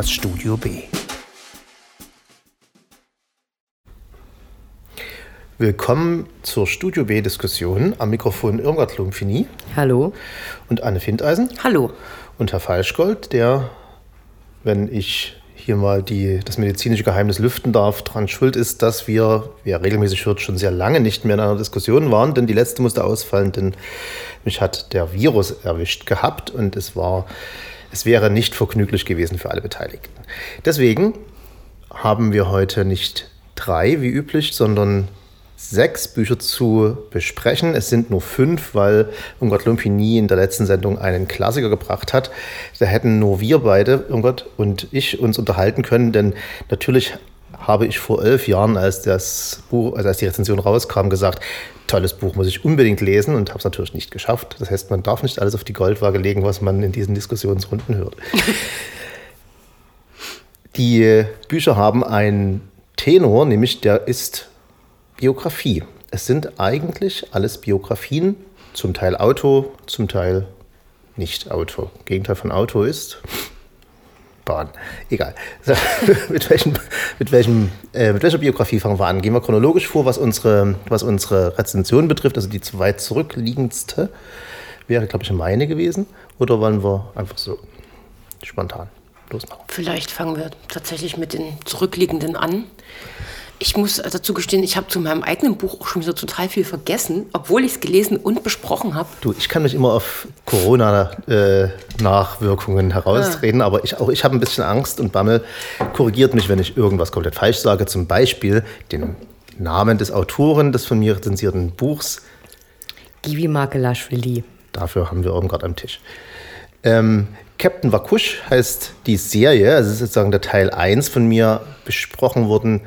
das Studio B. Willkommen zur Studio B-Diskussion. Am Mikrofon Irmgard Lumpfini. Hallo. Und Anne Findeisen. Hallo. Und Herr Falschgold, der, wenn ich hier mal die, das medizinische Geheimnis lüften darf, daran schuld ist, dass wir, wer regelmäßig hört, schon sehr lange nicht mehr in einer Diskussion waren, denn die letzte musste ausfallen, denn mich hat der Virus erwischt gehabt und es war, es wäre nicht vergnüglich gewesen für alle Beteiligten. Deswegen haben wir heute nicht drei wie üblich, sondern sechs Bücher zu besprechen. Es sind nur fünf, weil Irmgard Lumpini in der letzten Sendung einen Klassiker gebracht hat. Da hätten nur wir beide, Irmgard und ich, uns unterhalten können, denn natürlich habe ich vor elf Jahren, als das Buch, also als die Rezension rauskam, gesagt, tolles Buch muss ich unbedingt lesen und habe es natürlich nicht geschafft. Das heißt, man darf nicht alles auf die Goldwaage legen, was man in diesen Diskussionsrunden hört. die Bücher haben einen Tenor, nämlich der ist Biografie. Es sind eigentlich alles Biografien, zum Teil Auto, zum Teil nicht Auto. Gegenteil von Auto ist Bahn. Egal. mit, welchem, mit, welchem, äh, mit welcher Biografie fangen wir an? Gehen wir chronologisch vor, was unsere, was unsere Rezension betrifft. Also die zweit zurückliegendste wäre, glaube ich, meine gewesen. Oder wollen wir einfach so spontan losmachen? Vielleicht fangen wir tatsächlich mit den zurückliegenden an. Ich muss dazu gestehen, ich habe zu meinem eigenen Buch auch schon wieder total viel vergessen, obwohl ich es gelesen und besprochen habe. Du, ich kann mich immer auf Corona-Nachwirkungen äh, herausreden, ah. aber ich, auch ich habe ein bisschen Angst und Bammel. Korrigiert mich, wenn ich irgendwas komplett falsch sage. Zum Beispiel den Namen des Autoren des von mir rezensierten Buchs. Givi Makelashvili. Dafür haben wir oben gerade am Tisch. Ähm, Captain Wakush heißt die Serie, also sozusagen der Teil 1 von mir besprochen worden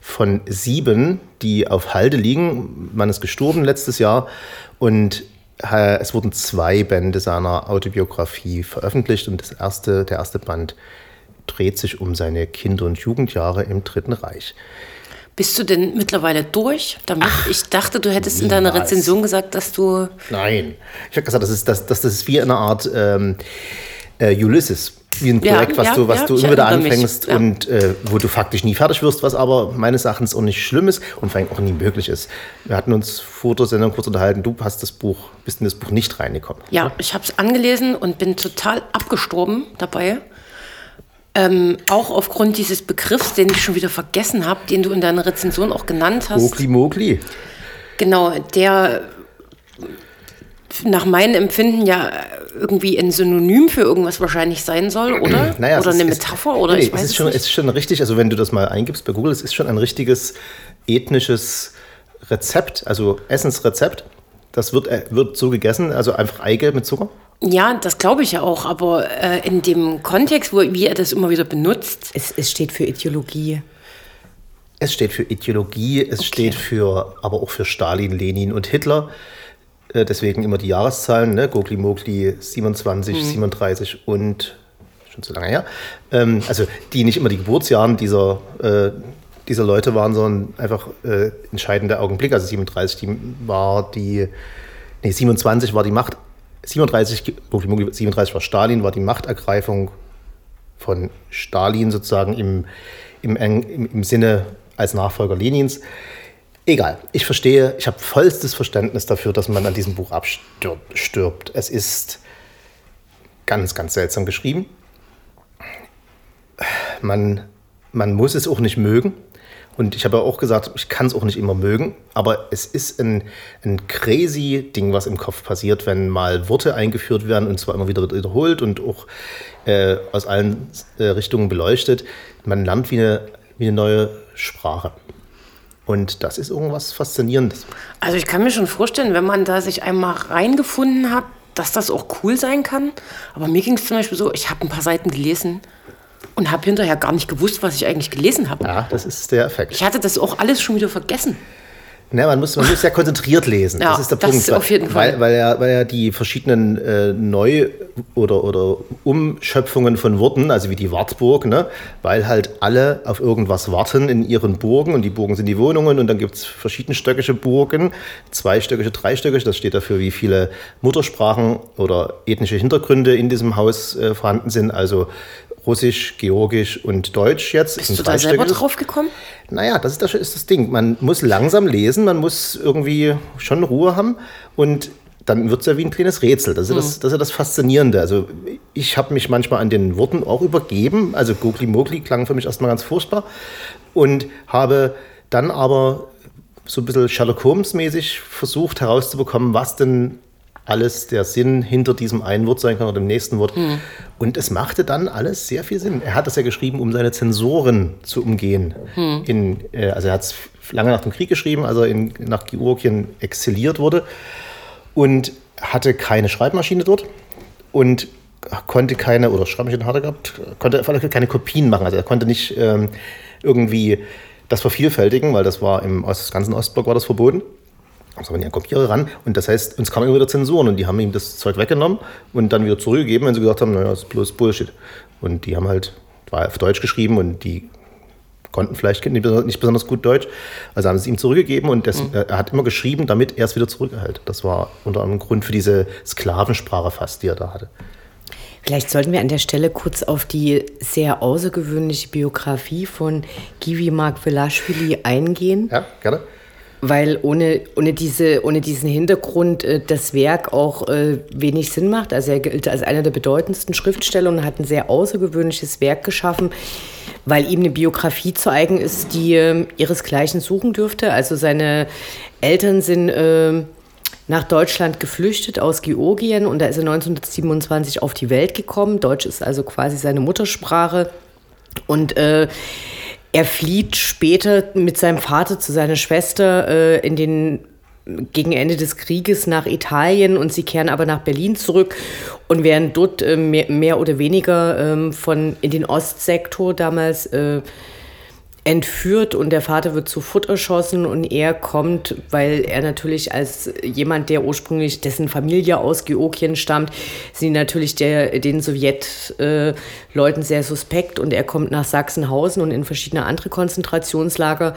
von sieben, die auf Halde liegen. Man ist gestorben letztes Jahr und äh, es wurden zwei Bände seiner Autobiografie veröffentlicht und das erste, der erste Band dreht sich um seine Kinder- und Jugendjahre im Dritten Reich. Bist du denn mittlerweile durch? Damit Ach, ich dachte, du hättest niemals. in deiner Rezension gesagt, dass du. Nein, ich habe gesagt, das ist, das, das ist wie eine Art ähm, äh, Ulysses wie ein Projekt, ja, was ja, du, was ja, du immer wieder anfängst und äh, wo du faktisch nie fertig wirst, was aber meines Erachtens auch nicht schlimm ist und vor allem auch nie möglich ist. Wir hatten uns vor der Sendung kurz unterhalten, du hast das Buch, bist in das Buch nicht reingekommen. Ja, oder? ich habe es angelesen und bin total abgestorben dabei. Ähm, auch aufgrund dieses Begriffs, den ich schon wieder vergessen habe, den du in deiner Rezension auch genannt hast. Mogli Mogli. Genau, der nach meinem Empfinden ja irgendwie ein Synonym für irgendwas wahrscheinlich sein soll, oder? Naja, oder eine ist, Metapher, oder nee, ich weiß es ist schon, nicht. Es ist schon richtig, also wenn du das mal eingibst bei Google, es ist schon ein richtiges ethnisches Rezept, also Essensrezept. Das wird, äh, wird so gegessen, also einfach Eigelb mit Zucker. Ja, das glaube ich ja auch, aber äh, in dem Kontext, wo, wie er das immer wieder benutzt. Es, es steht für Ideologie. Es steht für Ideologie, es okay. steht für, aber auch für Stalin, Lenin und Hitler. Äh, deswegen immer die Jahreszahlen, ne? Gogli Mogli 27, mhm. 37 und schon zu lange her. Ähm, also die nicht immer die Geburtsjahren dieser, äh, dieser Leute waren, sondern einfach äh, entscheidende Augenblicke. Also 37 die war die, nee, 27 war die Macht, 37, Gogli Mogli 37 war Stalin, war die Machtergreifung von Stalin sozusagen im, im, im, im Sinne als Nachfolger Lenins. Egal, ich verstehe, ich habe vollstes Verständnis dafür, dass man an diesem Buch abstirbt. Es ist ganz, ganz seltsam geschrieben. Man, man muss es auch nicht mögen. Und ich habe ja auch gesagt, ich kann es auch nicht immer mögen, aber es ist ein, ein crazy Ding, was im Kopf passiert, wenn mal Worte eingeführt werden und zwar immer wieder wiederholt und auch äh, aus allen äh, Richtungen beleuchtet. Man lernt wie eine, wie eine neue Sprache. Und das ist irgendwas Faszinierendes. Also ich kann mir schon vorstellen, wenn man da sich einmal reingefunden hat, dass das auch cool sein kann. Aber mir ging es zum Beispiel so, ich habe ein paar Seiten gelesen und habe hinterher gar nicht gewusst, was ich eigentlich gelesen habe. Ja, das ist der Effekt. Ich hatte das auch alles schon wieder vergessen. Ne, man muss, man muss ja konzentriert lesen. Ja, das ist der das Punkt. auf jeden Fall. Weil, weil, ja, weil ja die verschiedenen äh, Neu- oder, oder Umschöpfungen von Worten, also wie die Wartburg, ne, weil halt alle auf irgendwas warten in ihren Burgen und die Burgen sind die Wohnungen und dann gibt es verschiedenstöckige Burgen, zweistöckige, dreistöckige, das steht dafür, wie viele Muttersprachen oder ethnische Hintergründe in diesem Haus äh, vorhanden sind. Also Russisch, Georgisch und Deutsch jetzt. Bist du da selber drauf gekommen? Naja, das ist das, ist das Ding. Man muss langsam lesen, man muss irgendwie schon Ruhe haben und dann wird es ja wie ein kleines Rätsel. Das ist, das, mhm. das, ist ja das Faszinierende. Also ich habe mich manchmal an den Worten auch übergeben. Also Gogli Mogli klang für mich erstmal ganz furchtbar und habe dann aber so ein bisschen Sherlock Holmes-mäßig versucht herauszubekommen, was denn alles der Sinn hinter diesem einen Wort sein kann oder dem nächsten Wort. Mhm. Und es machte dann alles sehr viel Sinn. Er hat das ja geschrieben, um seine Zensoren zu umgehen. Mhm. In, äh, also er hat es lange nach dem Krieg geschrieben, als er in, nach Georgien exiliert wurde und hatte keine Schreibmaschine dort und konnte keine, oder Schreibmaschine hat er gehabt, konnte keine Kopien machen. Also er konnte nicht ähm, irgendwie das vervielfältigen, weil das war im ganzen Ostblock war das verboten. Also an Kopierer ran und das heißt, uns kamen immer wieder Zensuren und die haben ihm das Zeug weggenommen und dann wieder zurückgegeben, wenn sie gesagt haben, naja, das ist bloß Bullshit. Und die haben halt, war auf Deutsch geschrieben und die konnten vielleicht nicht besonders gut Deutsch. Also haben sie es ihm zurückgegeben und das, mhm. er hat immer geschrieben, damit er es wieder zurückerhält. Das war unter anderem Grund für diese Sklavensprache fast, die er da hatte. Vielleicht sollten wir an der Stelle kurz auf die sehr außergewöhnliche Biografie von Givi Mark Velashvili eingehen. Ja, gerne. Weil ohne, ohne, diese, ohne diesen Hintergrund äh, das Werk auch äh, wenig Sinn macht. Also er gilt als einer der bedeutendsten Schriftsteller und hat ein sehr außergewöhnliches Werk geschaffen, weil ihm eine Biografie zu eigen ist, die äh, ihresgleichen suchen dürfte. Also seine Eltern sind äh, nach Deutschland geflüchtet aus Georgien und da ist er 1927 auf die Welt gekommen. Deutsch ist also quasi seine Muttersprache. Und äh, er flieht später mit seinem Vater zu seiner Schwester äh, in den gegen Ende des Krieges nach Italien und sie kehren aber nach Berlin zurück und werden dort äh, mehr, mehr, oder weniger ähm, von in den Ostsektor damals äh, entführt und der Vater wird zu Futter erschossen und er kommt, weil er natürlich als jemand, der ursprünglich dessen Familie aus Georgien stammt, sind natürlich der, den Sowjetleuten äh, sehr suspekt und er kommt nach Sachsenhausen und in verschiedene andere Konzentrationslager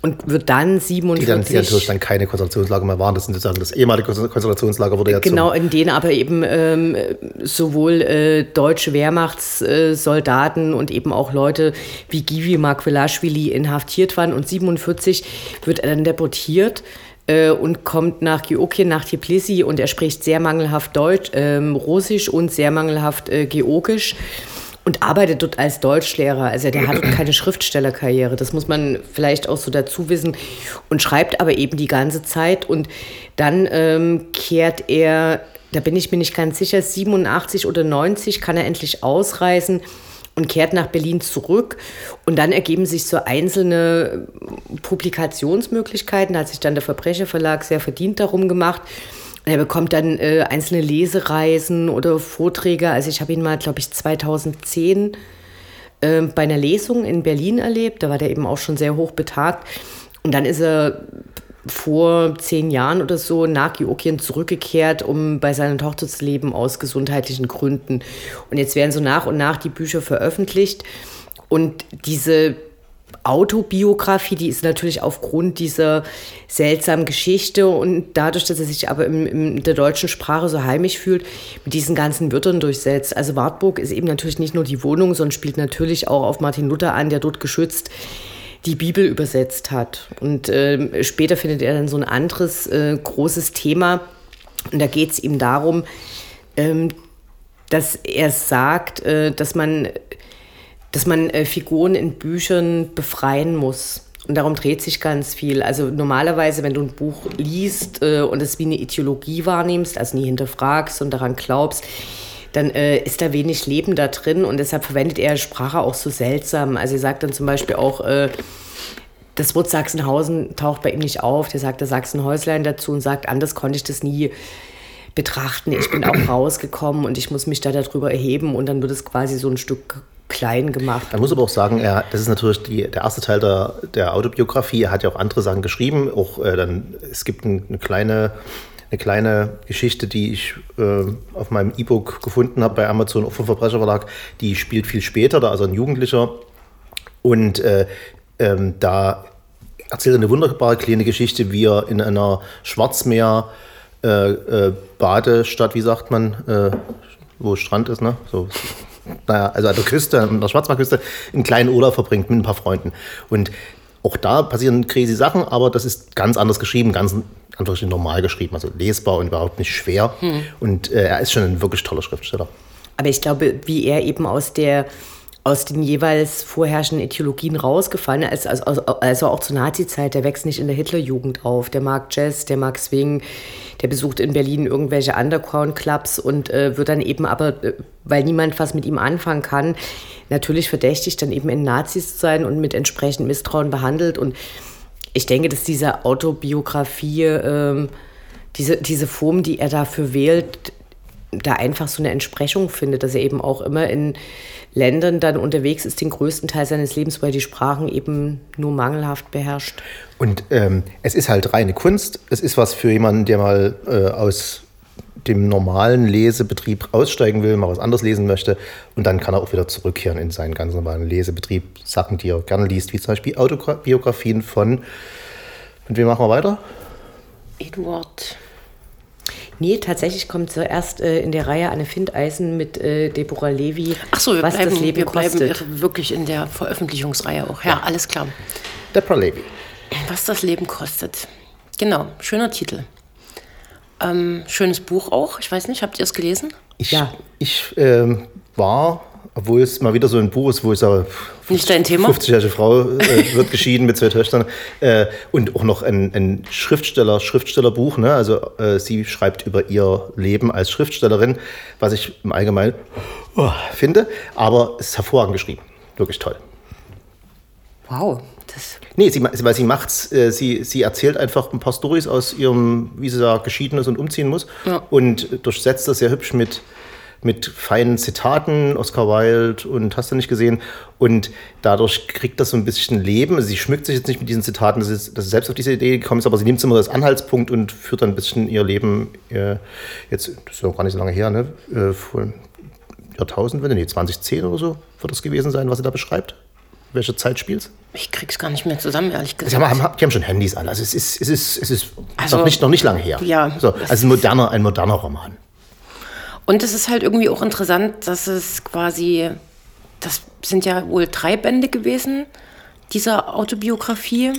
und wird dann 47. Die dann, die natürlich dann keine Konzentrationslager mehr waren. Das sind sozusagen das ehemalige Konzentrationslager wurde ja Genau, in denen aber eben ähm, sowohl äh, deutsche Wehrmachtssoldaten und eben auch Leute wie Givi Markvelashvili inhaftiert waren. Und 47 wird er dann deportiert äh, und kommt nach Georgien, nach Tbilisi und er spricht sehr mangelhaft Deutsch, ähm, Russisch und sehr mangelhaft äh, Georgisch und arbeitet dort als Deutschlehrer. Also der hat keine Schriftstellerkarriere. Das muss man vielleicht auch so dazu wissen. Und schreibt aber eben die ganze Zeit. Und dann ähm, kehrt er, da bin ich mir nicht ganz sicher, 87 oder 90 kann er endlich ausreisen und kehrt nach Berlin zurück. Und dann ergeben sich so einzelne Publikationsmöglichkeiten. Da hat sich dann der Verbrecherverlag sehr verdient darum gemacht. Er bekommt dann äh, einzelne Lesereisen oder Vorträge. Also ich habe ihn mal, glaube ich, 2010 äh, bei einer Lesung in Berlin erlebt. Da war der eben auch schon sehr hoch betagt. Und dann ist er vor zehn Jahren oder so nach Georgien zurückgekehrt, um bei seiner Tochter zu leben aus gesundheitlichen Gründen. Und jetzt werden so nach und nach die Bücher veröffentlicht. Und diese Autobiografie, die ist natürlich aufgrund dieser seltsamen Geschichte und dadurch, dass er sich aber in, in, der deutschen Sprache so heimisch fühlt, mit diesen ganzen Wörtern durchsetzt. Also Wartburg ist eben natürlich nicht nur die Wohnung, sondern spielt natürlich auch auf Martin Luther an, der dort geschützt die Bibel übersetzt hat. Und äh, später findet er dann so ein anderes äh, großes Thema. Und da geht es ihm darum, ähm, dass er sagt, äh, dass man dass man äh, Figuren in Büchern befreien muss. Und darum dreht sich ganz viel. Also normalerweise, wenn du ein Buch liest äh, und es wie eine Ideologie wahrnimmst, also nie hinterfragst und daran glaubst, dann äh, ist da wenig Leben da drin und deshalb verwendet er Sprache auch so seltsam. Also er sagt dann zum Beispiel auch, äh, das Wort Sachsenhausen taucht bei ihm nicht auf. Der sagt da Sachsenhäuslein dazu und sagt, anders konnte ich das nie betrachten. Ich bin auch rausgekommen und ich muss mich da darüber erheben und dann wird es quasi so ein Stück klein gemacht. Man muss aber auch sagen, er, das ist natürlich die, der erste Teil der, der Autobiografie. Er hat ja auch andere Sachen geschrieben. Auch äh, dann, es gibt ein, eine kleine eine kleine Geschichte, die ich äh, auf meinem E-Book gefunden habe bei Amazon, vom Verbrecherverlag, die spielt viel später, da also ein Jugendlicher. Und äh, ähm, da erzählt er eine wunderbare kleine Geschichte, wie er in einer Schwarzmeer äh, äh Badestadt, wie sagt man, äh, wo Strand ist, ne? So naja, also an der Küste, an der Schwarzwaldküste, einen kleinen Urlaub verbringt mit ein paar Freunden. Und auch da passieren crazy Sachen, aber das ist ganz anders geschrieben, ganz einfach normal geschrieben, also lesbar und überhaupt nicht schwer. Hm. Und äh, er ist schon ein wirklich toller Schriftsteller. Aber ich glaube, wie er eben aus der aus den jeweils vorherrschenden Ideologien rausgefallen ist, also, also auch zur Nazi-Zeit, der wächst nicht in der Hitlerjugend auf. Der mag Jazz, der mag Swing, der besucht in Berlin irgendwelche Underground-Clubs und äh, wird dann eben aber, äh, weil niemand was mit ihm anfangen kann, natürlich verdächtigt, dann eben in Nazis zu sein und mit entsprechendem Misstrauen behandelt. Und ich denke, dass diese Autobiografie, ähm, diese, diese Form, die er dafür wählt, da einfach so eine Entsprechung findet, dass er eben auch immer in Ländern dann unterwegs ist, den größten Teil seines Lebens, weil die Sprachen eben nur mangelhaft beherrscht. Und ähm, es ist halt reine Kunst. Es ist was für jemanden, der mal äh, aus dem normalen Lesebetrieb aussteigen will, mal was anderes lesen möchte. Und dann kann er auch wieder zurückkehren in seinen ganz normalen Lesebetrieb. Sachen, die er gerne liest, wie zum Beispiel Autobiografien von. Mit wem machen wir weiter? Eduard Nee, tatsächlich kommt zuerst äh, in der Reihe Anne Findeisen mit äh, Deborah Levy. Ach so, wir was bleiben, das Leben wir bleiben wirklich in der Veröffentlichungsreihe auch. Ja, ja. alles klar. Deborah Levy. Was das Leben kostet. Genau, schöner Titel. Ähm, schönes Buch auch. Ich weiß nicht, habt ihr es gelesen? Ich, ja. Ich ähm, war obwohl es mal wieder so ein Buch ist, wo ich sage, nicht dein Thema. 50-jährige Frau äh, wird geschieden mit zwei Töchtern äh, und auch noch ein, ein Schriftsteller, Schriftstellerbuch. Ne? Also äh, sie schreibt über ihr Leben als Schriftstellerin, was ich im Allgemeinen oh, finde, aber es ist hervorragend geschrieben, wirklich toll. Wow. Das nee, sie, weil sie macht's, äh, sie, sie erzählt einfach ein paar Stories aus ihrem, wie sie da geschieden ist und umziehen muss ja. und durchsetzt das sehr hübsch mit mit feinen Zitaten, Oscar Wilde und hast du nicht gesehen. Und dadurch kriegt das so ein bisschen Leben. Also sie schmückt sich jetzt nicht mit diesen Zitaten, dass sie, dass sie selbst auf diese Idee gekommen ist, aber sie nimmt es immer als Anhaltspunkt und führt dann ein bisschen ihr Leben, äh, jetzt, das ist ja gar nicht so lange her, ne? Äh, vor Jahrtausendwende, nee, 2010 oder so wird das gewesen sein, was sie da beschreibt. Welche Zeit spielst Ich krieg's gar nicht mehr zusammen, ehrlich gesagt. Sie haben, die haben schon Handys an. Also es ist, es ist, es ist also, noch, nicht, noch nicht lange her. Ja. So, also ein moderner, ein moderner Roman. Und es ist halt irgendwie auch interessant, dass es quasi, das sind ja wohl drei Bände gewesen, dieser Autobiografie,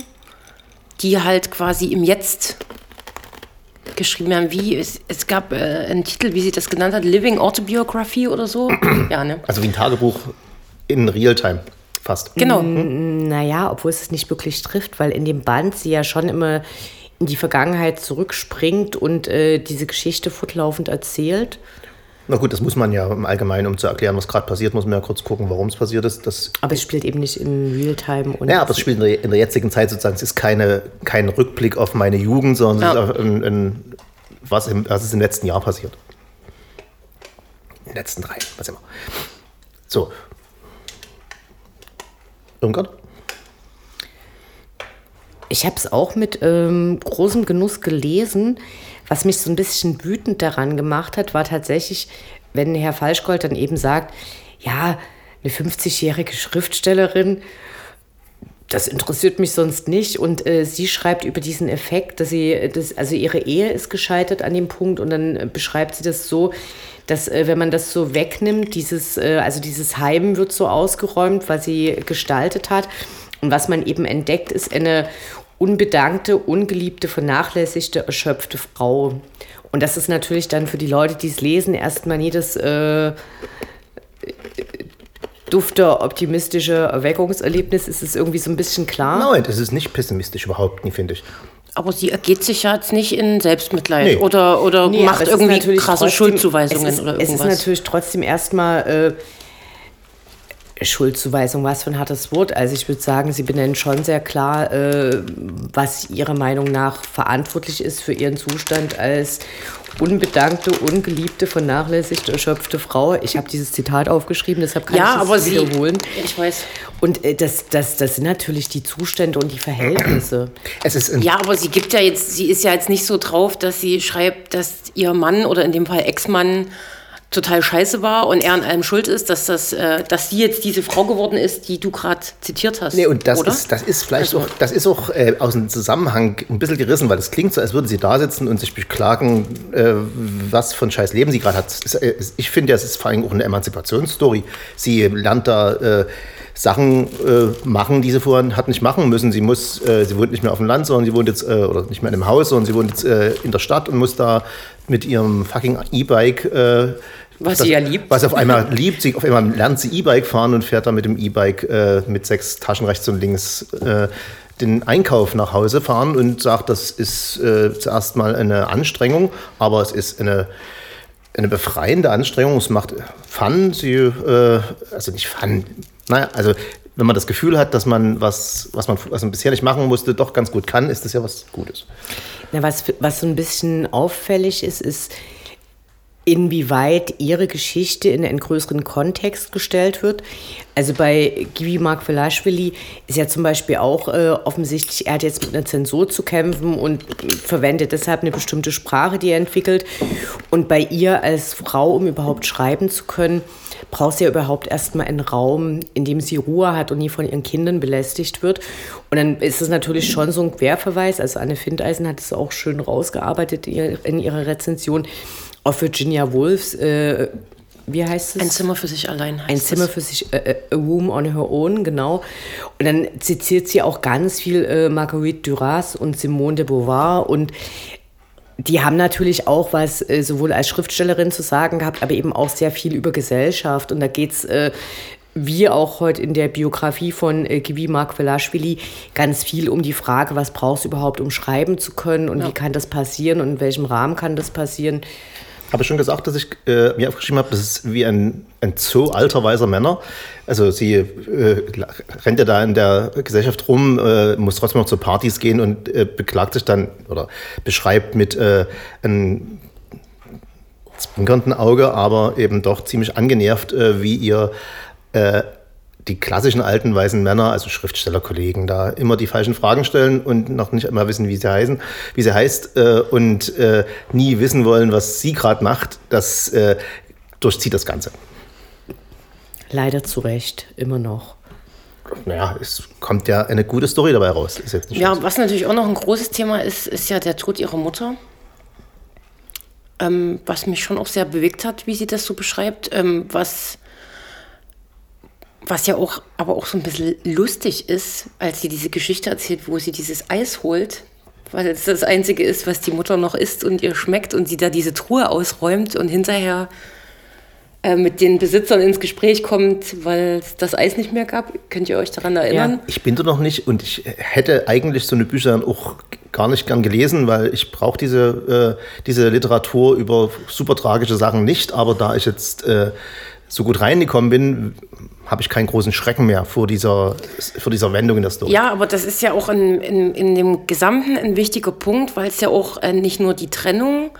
die halt quasi im Jetzt geschrieben haben, wie es, es gab äh, einen Titel, wie sie das genannt hat, Living Autobiography oder so. ja, ne? Also wie ein Tagebuch in Realtime. Fast. Genau. Naja, obwohl es es nicht wirklich trifft, weil in dem Band sie ja schon immer in die Vergangenheit zurückspringt und äh, diese Geschichte fortlaufend erzählt. Na gut, das muss man ja im Allgemeinen, um zu erklären, was gerade passiert, muss man ja kurz gucken, warum es passiert ist. Das aber es spielt eben nicht in Realtime. ja, aber es spielt in der, in der, jetzigen Zeit sozusagen. Es ist keine, kein Rückblick auf meine Jugend, sondern ja. ein, ein, was, im, was ist im letzten Jahr passiert. In den letzten drei, was immer. So. Irmgard? Ich habe es auch mit ähm, großem Genuss gelesen. Was mich so ein bisschen wütend daran gemacht hat, war tatsächlich, wenn Herr Falschgold dann eben sagt, ja, eine 50-jährige Schriftstellerin, das interessiert mich sonst nicht. Und äh, sie schreibt über diesen Effekt, dass sie, das, also ihre Ehe ist gescheitert an dem Punkt und dann äh, beschreibt sie das so, dass äh, wenn man das so wegnimmt, dieses, äh, also dieses Heim wird so ausgeräumt, was sie gestaltet hat. Und was man eben entdeckt, ist eine unbedankte, ungeliebte, vernachlässigte, erschöpfte Frau. Und das ist natürlich dann für die Leute, die es lesen, erstmal jedes äh, dufte, optimistische Erweckungserlebnis. Ist es irgendwie so ein bisschen klar? Nein, das ist nicht pessimistisch überhaupt nie, finde ich. Aber sie ergeht sich ja jetzt nicht in Selbstmitleid nee. oder, oder nee, macht irgendwie krasse trotzdem, Schuldzuweisungen ist, oder irgendwas. Es ist natürlich trotzdem erstmal äh, Schuldzuweisung, was für ein hartes Wort. Also ich würde sagen, Sie benennen schon sehr klar, äh, was Ihrer Meinung nach verantwortlich ist für Ihren Zustand als unbedankte, ungeliebte, vernachlässigte, erschöpfte Frau. Ich habe dieses Zitat aufgeschrieben, deshalb kann ja, ich aber es Sie, wiederholen. Ich weiß. Und äh, das, das, das sind natürlich die Zustände und die Verhältnisse. Es ist ja, aber sie gibt ja jetzt, sie ist ja jetzt nicht so drauf, dass sie schreibt, dass ihr Mann oder in dem Fall Ex-Mann total scheiße war und er an allem schuld ist, dass, das, äh, dass sie jetzt diese Frau geworden ist, die du gerade zitiert hast. Nee, und das, oder? ist, das ist vielleicht Also- auch, das ist auch äh, aus dem Zusammenhang ein bisschen gerissen, weil es klingt so, als würden sie da sitzen und sich beklagen, äh, was für ein scheiß Leben sie gerade hat. Äh, Ich finde, es ist vor allem auch eine Emanzipationsstory. Sie lernt da äh, Sachen äh, machen, die sie vorher hat nicht machen müssen. Sie muss, äh, sie wohnt nicht mehr auf dem Land, sondern sie wohnt jetzt, äh, oder nicht mehr in einem Haus, sondern sie wohnt jetzt äh, in der Stadt und muss da mit ihrem fucking E-Bike äh, Was das- sie ja liebt. Was auf einmal liebt. Sie, auf einmal lernt sie E-Bike fahren und fährt dann mit dem E-Bike äh, mit sechs Taschen rechts und links äh, den Einkauf nach Hause fahren und sagt, das ist äh, zuerst mal eine Anstrengung, aber es ist eine, eine befreiende Anstrengung. Es macht Fun. Sie, äh, also nicht Fun. Naja, also wenn man das Gefühl hat, dass man was, was man, was man bisher nicht machen musste, doch ganz gut kann, ist das ja was Gutes. Na, was, was so ein bisschen auffällig ist, ist, inwieweit ihre Geschichte in einen größeren Kontext gestellt wird. Also bei Gibi Markvelashvili ist ja zum Beispiel auch äh, offensichtlich, er hat jetzt mit einer Zensur zu kämpfen und verwendet deshalb eine bestimmte Sprache, die er entwickelt. Und bei ihr als Frau, um überhaupt schreiben zu können, braucht sie ja überhaupt erstmal einen Raum, in dem sie Ruhe hat und nie von ihren Kindern belästigt wird. Und dann ist es natürlich schon so ein Querverweis. Also Anne Findeisen hat es auch schön rausgearbeitet in ihrer Rezension. Auf Virginia Woolfs, äh, wie heißt es? Ein Zimmer für sich allein heißt Ein Zimmer es. für sich, äh, äh, a room on her own, genau. Und dann zitiert sie auch ganz viel äh, Marguerite Duras und Simone de Beauvoir und die haben natürlich auch was äh, sowohl als Schriftstellerin zu sagen gehabt, aber eben auch sehr viel über Gesellschaft. Und da geht's äh, wie auch heute in der Biografie von äh, Gibi Markvelashvili ganz viel um die Frage, was brauchst du überhaupt, um schreiben zu können und wie kann das passieren und in welchem Rahmen kann das passieren. Habe ich schon gesagt, dass ich äh, mir aufgeschrieben habe, das ist wie ein, ein Zoo alter weißer Männer. Also sie äh, rennt ja da in der Gesellschaft rum, äh, muss trotzdem noch zu Partys gehen und äh, beklagt sich dann oder beschreibt mit äh, einem zwinkernden Auge, aber eben doch ziemlich angenervt, äh, wie ihr äh, die klassischen alten weißen Männer, also Schriftstellerkollegen, da immer die falschen Fragen stellen und noch nicht einmal wissen, wie sie heißen, wie sie heißt äh, und äh, nie wissen wollen, was sie gerade macht. Das äh, durchzieht das Ganze. Leider zu Recht, immer noch. Naja, es kommt ja eine gute Story dabei raus. Ist jetzt nicht Ja, was natürlich auch noch ein großes Thema ist, ist ja der Tod ihrer Mutter. Ähm, was mich schon auch sehr bewegt hat, wie sie das so beschreibt. Ähm, was, was ja auch, aber auch so ein bisschen lustig ist, als sie diese Geschichte erzählt, wo sie dieses Eis holt, weil es das Einzige ist, was die Mutter noch isst und ihr schmeckt und sie da diese Truhe ausräumt und hinterher äh, mit den Besitzern ins Gespräch kommt, weil es das Eis nicht mehr gab. Könnt ihr euch daran erinnern? Ich bin da noch nicht und ich hätte eigentlich so eine Bücher dann auch gar nicht gern gelesen, weil ich brauche diese, äh, diese Literatur über super tragische Sachen nicht. Aber da ich jetzt äh, so gut reingekommen bin, habe ich keinen großen Schrecken mehr vor dieser, vor dieser Wendung in der Story. Ja, aber das ist ja auch in, in, in dem Gesamten ein wichtiger Punkt, weil es ja auch äh, nicht nur die Trennung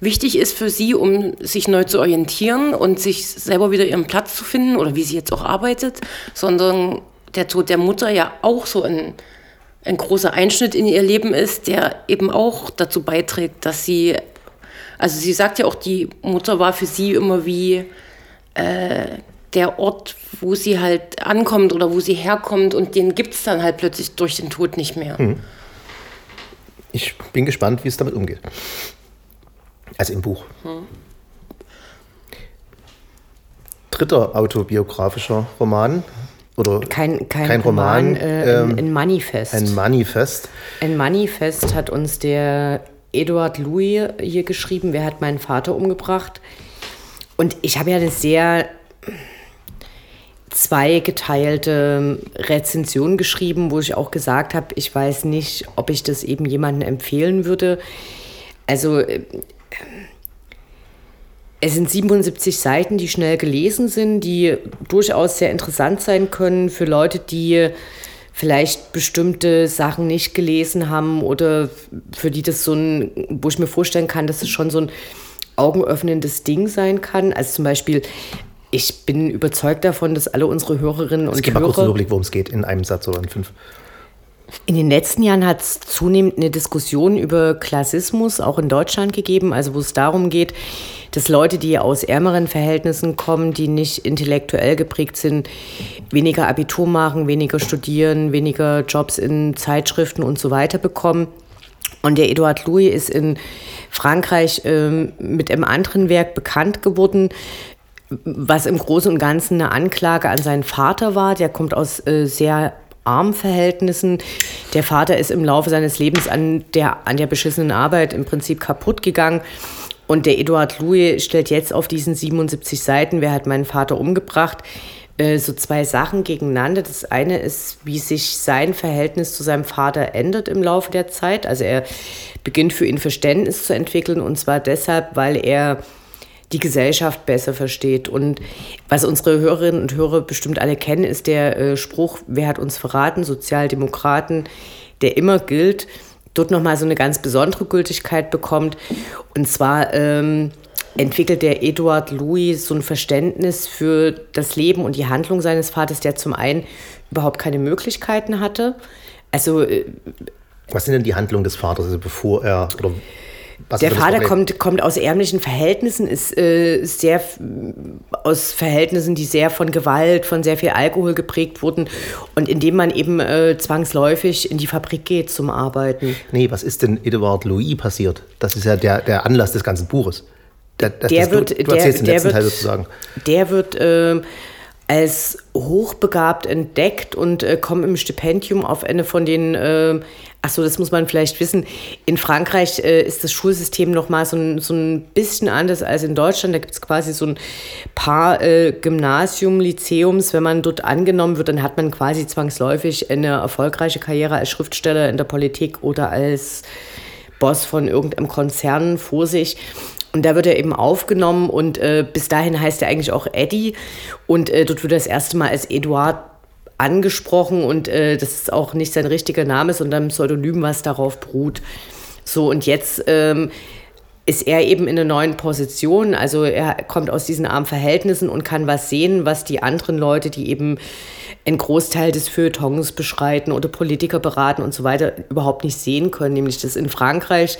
wichtig ist für sie, um sich neu zu orientieren und sich selber wieder ihren Platz zu finden oder wie sie jetzt auch arbeitet, sondern der Tod der Mutter ja auch so ein, ein großer Einschnitt in ihr Leben ist, der eben auch dazu beiträgt, dass sie, also sie sagt ja auch, die Mutter war für sie immer wie äh, der Ort, wo sie halt ankommt oder wo sie herkommt und den gibt es dann halt plötzlich durch den Tod nicht mehr. Ich bin gespannt, wie es damit umgeht. Also im Buch. Dritter autobiografischer Roman oder Kein, kein, Kein Roman, Roman, äh, ähm, ein, ein Manifest. ein Manifest. Ein Manifest hat uns der Eduard Louis hier geschrieben. Wer hat meinen Vater umgebracht? Und ich habe ja eine sehr zweigeteilte Rezension geschrieben, wo ich auch gesagt habe, ich weiß nicht, ob ich das eben jemandem empfehlen würde. Also äh, es sind 77 Seiten, die schnell gelesen sind, die durchaus sehr interessant sein können für Leute, die vielleicht bestimmte Sachen nicht gelesen haben oder für die das so ein, wo ich mir vorstellen kann, dass es schon so ein augenöffnendes Ding sein kann. Also zum Beispiel, ich bin überzeugt davon, dass alle unsere Hörerinnen und Es gibt mal kurz einen Hörer Überblick, worum es geht, in einem Satz oder in fünf. In den letzten Jahren hat es zunehmend eine Diskussion über Klassismus auch in Deutschland gegeben, also wo es darum geht, dass Leute, die aus ärmeren Verhältnissen kommen, die nicht intellektuell geprägt sind, weniger Abitur machen, weniger studieren, weniger Jobs in Zeitschriften und so weiter bekommen. Und der Edouard Louis ist in Frankreich ähm, mit einem anderen Werk bekannt geworden, was im Großen und Ganzen eine Anklage an seinen Vater war. Der kommt aus äh, sehr armen Verhältnissen. Der Vater ist im Laufe seines Lebens an der, an der beschissenen Arbeit im Prinzip kaputt gegangen. Und der Eduard Louis stellt jetzt auf diesen 77 Seiten, wer hat meinen Vater umgebracht, äh, so zwei Sachen gegeneinander. Das eine ist, wie sich sein Verhältnis zu seinem Vater ändert im Laufe der Zeit. Also er beginnt für ihn Verständnis zu entwickeln und zwar deshalb, weil er die Gesellschaft besser versteht. Und was unsere Hörerinnen und Hörer bestimmt alle kennen, ist der äh, Spruch, wer hat uns verraten, Sozialdemokraten, der immer gilt dort nochmal so eine ganz besondere Gültigkeit bekommt. Und zwar ähm, entwickelt der Eduard Louis so ein Verständnis für das Leben und die Handlung seines Vaters, der zum einen überhaupt keine Möglichkeiten hatte. Also äh, was sind denn die Handlungen des Vaters, also bevor er oder was der Vater kommt, kommt aus ärmlichen Verhältnissen, ist äh, sehr aus Verhältnissen, die sehr von Gewalt, von sehr viel Alkohol geprägt wurden und indem man eben äh, zwangsläufig in die Fabrik geht zum Arbeiten. Nee, was ist denn Edouard Louis passiert? Das ist ja der, der Anlass des ganzen Buches. Der, das, der wird, du, du der, der wird, Teil sozusagen. Der wird äh, als hochbegabt entdeckt und äh, kommt im Stipendium auf eine von den äh, Achso, das muss man vielleicht wissen. In Frankreich äh, ist das Schulsystem noch mal so ein, so ein bisschen anders als in Deutschland. Da gibt es quasi so ein paar äh, Gymnasium, Lyzeums. Wenn man dort angenommen wird, dann hat man quasi zwangsläufig eine erfolgreiche Karriere als Schriftsteller in der Politik oder als Boss von irgendeinem Konzern vor sich. Und da wird er eben aufgenommen und äh, bis dahin heißt er eigentlich auch Eddie. Und äh, dort wird er das erste Mal als Eduard angesprochen und äh, das ist auch nicht sein richtiger Name, sondern ein Pseudonym, was darauf beruht. So, und jetzt ähm, ist er eben in einer neuen Position. Also er kommt aus diesen armen Verhältnissen und kann was sehen, was die anderen Leute, die eben einen Großteil des Feuilletons beschreiten oder Politiker beraten und so weiter, überhaupt nicht sehen können. Nämlich, dass in Frankreich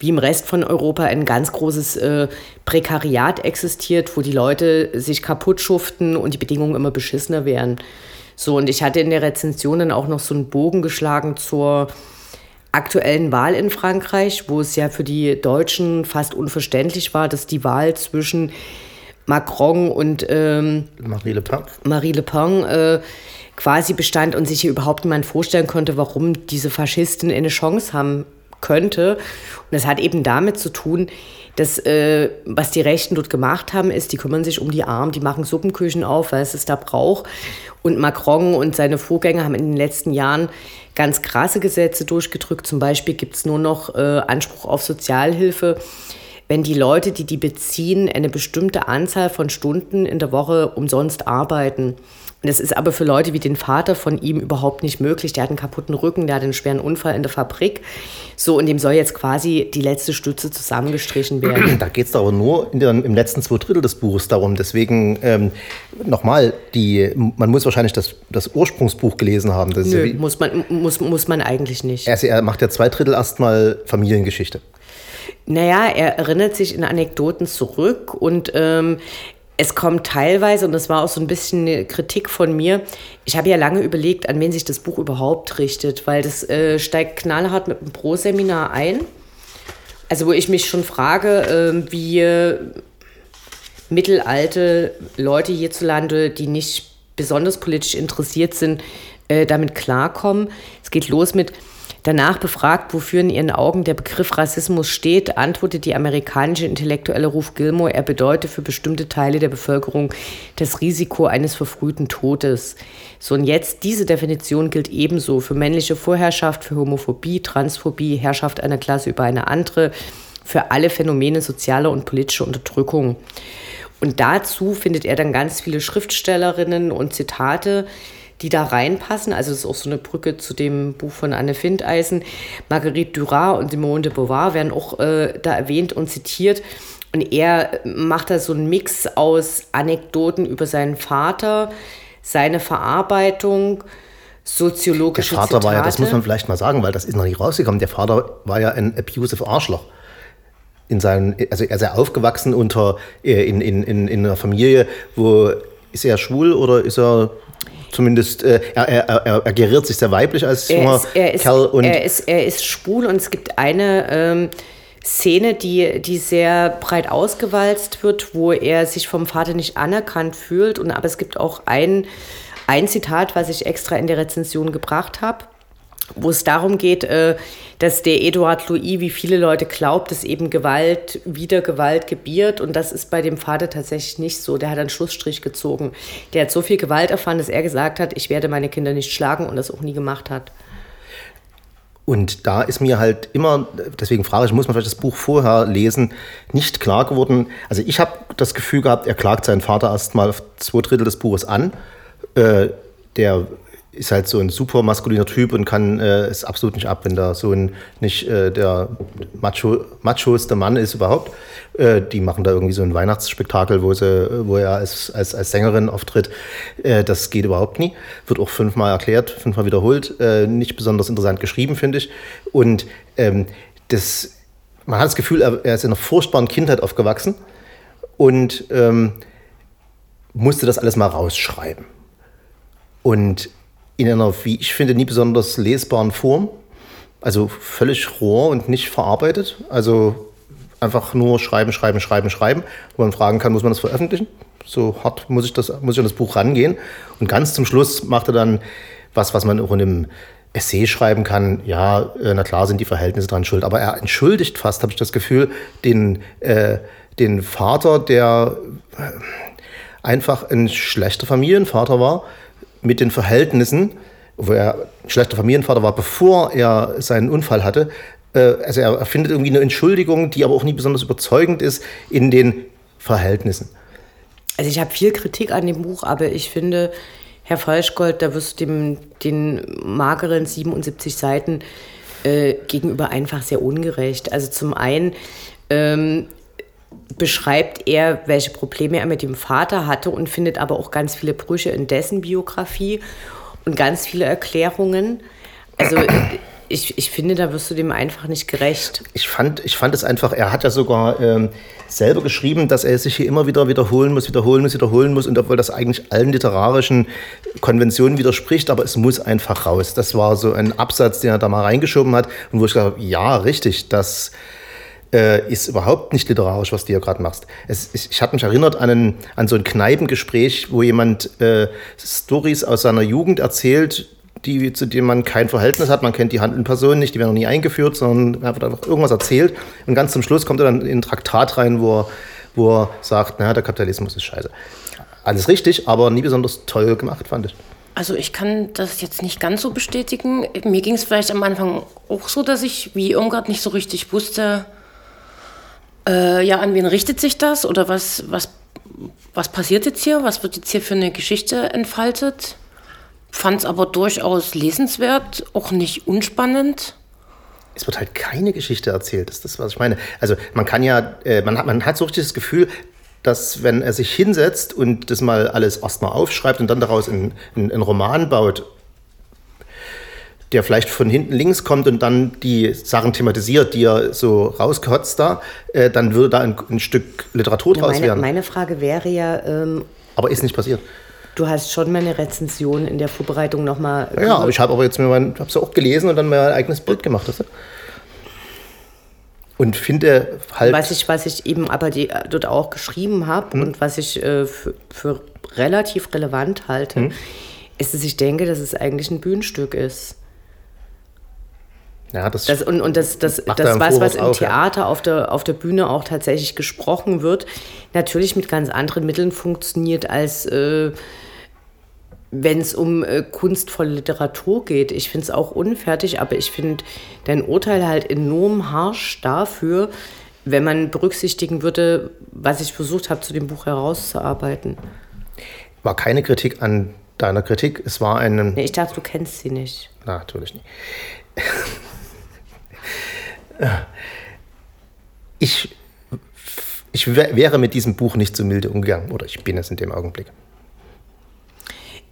wie im Rest von Europa ein ganz großes äh, Prekariat existiert, wo die Leute sich kaputt schuften und die Bedingungen immer beschissener werden. So, und ich hatte in der Rezension dann auch noch so einen Bogen geschlagen zur aktuellen Wahl in Frankreich, wo es ja für die Deutschen fast unverständlich war, dass die Wahl zwischen Macron und ähm, Marie Le Pen, Marie Le Pen äh, quasi bestand und sich hier überhaupt niemand vorstellen konnte, warum diese Faschisten eine Chance haben könnte. Und das hat eben damit zu tun, das, äh, was die Rechten dort gemacht haben, ist, die kümmern sich um die Armen, die machen Suppenküchen auf, weil es es da braucht. Und Macron und seine Vorgänger haben in den letzten Jahren ganz krasse Gesetze durchgedrückt. Zum Beispiel gibt es nur noch äh, Anspruch auf Sozialhilfe, wenn die Leute, die die beziehen, eine bestimmte Anzahl von Stunden in der Woche umsonst arbeiten. Das ist aber für Leute wie den Vater von ihm überhaupt nicht möglich. Der hat einen kaputten Rücken, der hat einen schweren Unfall in der Fabrik. So, und dem soll jetzt quasi die letzte Stütze zusammengestrichen werden. Da geht es aber nur in den, im letzten zwei Drittel des Buches darum. Deswegen ähm, nochmal, man muss wahrscheinlich das, das Ursprungsbuch gelesen haben. Das Nö, ja muss, man, muss, muss man eigentlich nicht. Also er macht ja zwei Drittel erstmal Familiengeschichte. Naja, er erinnert sich in Anekdoten zurück und ähm, es kommt teilweise, und das war auch so ein bisschen eine Kritik von mir, ich habe ja lange überlegt, an wen sich das Buch überhaupt richtet, weil das äh, steigt knallhart mit dem Pro-Seminar ein. Also wo ich mich schon frage, äh, wie mittelalte Leute hierzulande, die nicht besonders politisch interessiert sind, äh, damit klarkommen. Es geht los mit, Danach befragt, wofür in ihren Augen der Begriff Rassismus steht, antwortet die amerikanische Intellektuelle Ruf Gilmore, er bedeute für bestimmte Teile der Bevölkerung das Risiko eines verfrühten Todes. So und jetzt, diese Definition gilt ebenso für männliche Vorherrschaft, für Homophobie, Transphobie, Herrschaft einer Klasse über eine andere, für alle Phänomene sozialer und politischer Unterdrückung. Und dazu findet er dann ganz viele Schriftstellerinnen und Zitate, die da reinpassen. Also es ist auch so eine Brücke zu dem Buch von Anne Findeisen. Marguerite Duras und Simone de Beauvoir werden auch äh, da erwähnt und zitiert. Und er macht da so einen Mix aus Anekdoten über seinen Vater, seine Verarbeitung, soziologische Der Vater Zitate. war ja, das muss man vielleicht mal sagen, weil das ist noch nicht rausgekommen. Der Vater war ja ein abusive Arschloch. In seinen, also er ist ja aufgewachsen unter, äh, in, in, in, in einer Familie, wo ist er schwul oder ist er zumindest, äh, er, er, er, er geriert sich sehr weiblich als er junger ist, er, ist, Kerl und er, ist, er ist schwul und es gibt eine ähm, Szene, die, die sehr breit ausgewalzt wird, wo er sich vom Vater nicht anerkannt fühlt. Und, aber es gibt auch ein, ein Zitat, was ich extra in der Rezension gebracht habe, wo es darum geht, äh, dass der Eduard Louis, wie viele Leute glaubt, dass eben Gewalt wieder Gewalt gebiert. Und das ist bei dem Vater tatsächlich nicht so. Der hat einen Schlussstrich gezogen. Der hat so viel Gewalt erfahren, dass er gesagt hat, ich werde meine Kinder nicht schlagen und das auch nie gemacht hat. Und da ist mir halt immer, deswegen frage ich, muss man vielleicht das Buch vorher lesen, nicht klar geworden. Also ich habe das Gefühl gehabt, er klagt seinen Vater erst mal auf zwei Drittel des Buches an. Äh, der ist halt so ein super maskuliner Typ und kann äh, es absolut nicht ab, wenn da so ein nicht äh, der Macho, machoste Mann ist überhaupt. Äh, die machen da irgendwie so ein Weihnachtsspektakel, wo, sie, wo er als, als, als Sängerin auftritt. Äh, das geht überhaupt nie. Wird auch fünfmal erklärt, fünfmal wiederholt. Äh, nicht besonders interessant geschrieben, finde ich. Und ähm, das, man hat das Gefühl, er, er ist in einer furchtbaren Kindheit aufgewachsen und ähm, musste das alles mal rausschreiben. Und in einer, wie ich finde, nie besonders lesbaren Form. Also völlig roh und nicht verarbeitet. Also einfach nur schreiben, schreiben, schreiben, schreiben. Wo man fragen kann, muss man das veröffentlichen? So hart muss ich, das, muss ich an das Buch rangehen. Und ganz zum Schluss macht er dann was, was man auch in einem Essay schreiben kann. Ja, äh, na klar sind die Verhältnisse dran schuld. Aber er entschuldigt fast, habe ich das Gefühl, den, äh, den Vater, der äh, einfach ein schlechter Familienvater war, mit den Verhältnissen, wo er schlechter Familienvater war, bevor er seinen Unfall hatte. Äh, also er findet irgendwie eine Entschuldigung, die aber auch nie besonders überzeugend ist in den Verhältnissen. Also ich habe viel Kritik an dem Buch, aber ich finde, Herr Falschgold, da wirst du dem, den mageren 77 Seiten äh, gegenüber einfach sehr ungerecht. Also zum einen ähm, beschreibt er, welche Probleme er mit dem Vater hatte und findet aber auch ganz viele Brüche in dessen Biografie und ganz viele Erklärungen. Also ich, ich finde, da wirst du dem einfach nicht gerecht. Ich fand, ich fand es einfach, er hat ja sogar ähm, selber geschrieben, dass er sich hier immer wieder wiederholen muss, wiederholen muss, wiederholen muss und obwohl das eigentlich allen literarischen Konventionen widerspricht, aber es muss einfach raus. Das war so ein Absatz, den er da mal reingeschoben hat und wo ich gesagt habe, ja, richtig, das äh, ist überhaupt nicht literarisch, was du hier gerade machst. Es, ich ich habe mich erinnert an, einen, an so ein Kneipengespräch, wo jemand äh, Stories aus seiner Jugend erzählt, die, zu denen man kein Verhältnis hat. Man kennt die handelnden Personen nicht, die werden noch nie eingeführt, sondern er wird einfach irgendwas erzählt. Und ganz zum Schluss kommt er dann in ein Traktat rein, wo er, wo er sagt, naja, der Kapitalismus ist scheiße. Alles richtig, aber nie besonders toll gemacht, fand ich. Also ich kann das jetzt nicht ganz so bestätigen. Mir ging es vielleicht am Anfang auch so, dass ich wie Irmgard nicht so richtig wusste, äh, ja, an wen richtet sich das oder was, was, was passiert jetzt hier? Was wird jetzt hier für eine Geschichte entfaltet? Fand es aber durchaus lesenswert, auch nicht unspannend. Es wird halt keine Geschichte erzählt, das ist das, was ich meine. Also man kann ja, äh, man, hat, man hat so richtig das Gefühl, dass wenn er sich hinsetzt und das mal alles erstmal aufschreibt und dann daraus einen, einen Roman baut, der vielleicht von hinten links kommt und dann die Sachen thematisiert, die er so rauskotzt da, äh, dann würde da ein, ein Stück Literatur Ja, draus meine, werden. meine Frage wäre ja, ähm, Aber ist nicht passiert. du hast schon meine Rezension in der Vorbereitung nochmal. Ja, aber ich habe aber jetzt mir mein, hab's auch gelesen und dann mir ein eigenes Bild gemacht. Weißt du? Und finde halt. Was ich, was ich eben aber die, dort auch geschrieben habe Hm. und was ich äh, für, für relativ relevant halte, Hm. ist, dass ich denke, dass es eigentlich ein Bühnenstück ist. Ja, das, Das, und und das, das, das was, was im ja. Theater auf, der, auf der Bühne auch tatsächlich gesprochen wird, natürlich mit ganz anderen Mitteln funktioniert, als äh, wenn es um äh, kunstvolle Literatur geht. Ich finde es auch unfertig, aber ich finde dein Urteil halt enorm harsch dafür, wenn man berücksichtigen würde, was ich versucht habe, zu dem Buch herauszuarbeiten. war keine Kritik an deiner Kritik. Es war ein. Nee, ich dachte, du kennst sie nicht. Na, natürlich nicht. Ich, ich wär- wäre mit diesem Buch nicht so milde umgegangen. Oder ich bin es in dem Augenblick.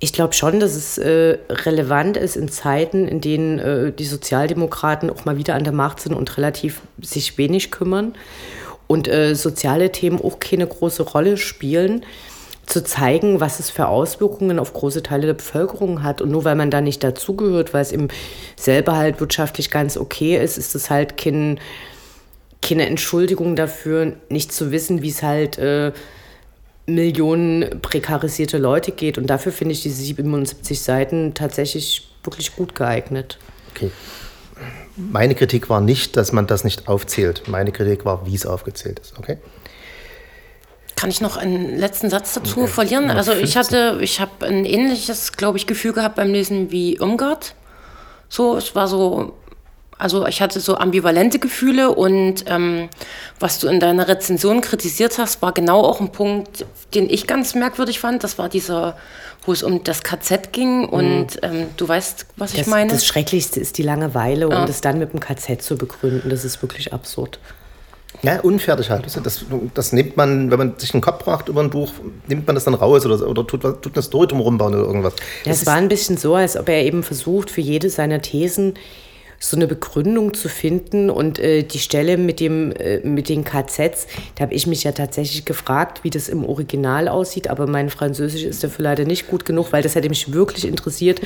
Ich glaube schon, dass es äh, relevant ist in Zeiten, in denen äh, die Sozialdemokraten auch mal wieder an der Macht sind und relativ sich wenig kümmern und äh, soziale Themen auch keine große Rolle spielen, zu zeigen, was es für Auswirkungen auf große Teile der Bevölkerung hat. Und nur weil man da nicht dazugehört, weil es eben selber halt wirtschaftlich ganz okay ist, ist es halt kein, keine Entschuldigung dafür, nicht zu wissen, wie es halt äh, Millionen prekarisierte Leute geht. Und dafür finde ich diese 77 Seiten tatsächlich wirklich gut geeignet. Okay. Meine Kritik war nicht, dass man das nicht aufzählt. Meine Kritik war, wie es aufgezählt ist. Okay? Kann ich noch einen letzten Satz dazu okay. verlieren? Also ich hatte, ich habe ein ähnliches, glaube ich, Gefühl gehabt beim Lesen wie Irmgard. So, es war so also ich hatte so ambivalente Gefühle und ähm, was du in deiner Rezension kritisiert hast, war genau auch ein Punkt, den ich ganz merkwürdig fand. Das war dieser, wo es um das KZ ging und mhm. ähm, du weißt, was das, ich meine. Das Schrecklichste ist die Langeweile und es dann mit dem KZ zu begründen. Das ist wirklich absurd. Ja, unfertig halt. Das, das nimmt man, wenn man sich einen Kopf macht über ein Buch, nimmt man das dann raus oder, oder tut, tut eine Story drum rumbauen oder irgendwas. Ja, es war ein bisschen so, als ob er eben versucht, für jede seiner Thesen so eine Begründung zu finden. Und äh, die Stelle mit, dem, äh, mit den KZs, da habe ich mich ja tatsächlich gefragt, wie das im Original aussieht. Aber mein Französisch ist dafür leider nicht gut genug, weil das hätte mich wirklich interessiert,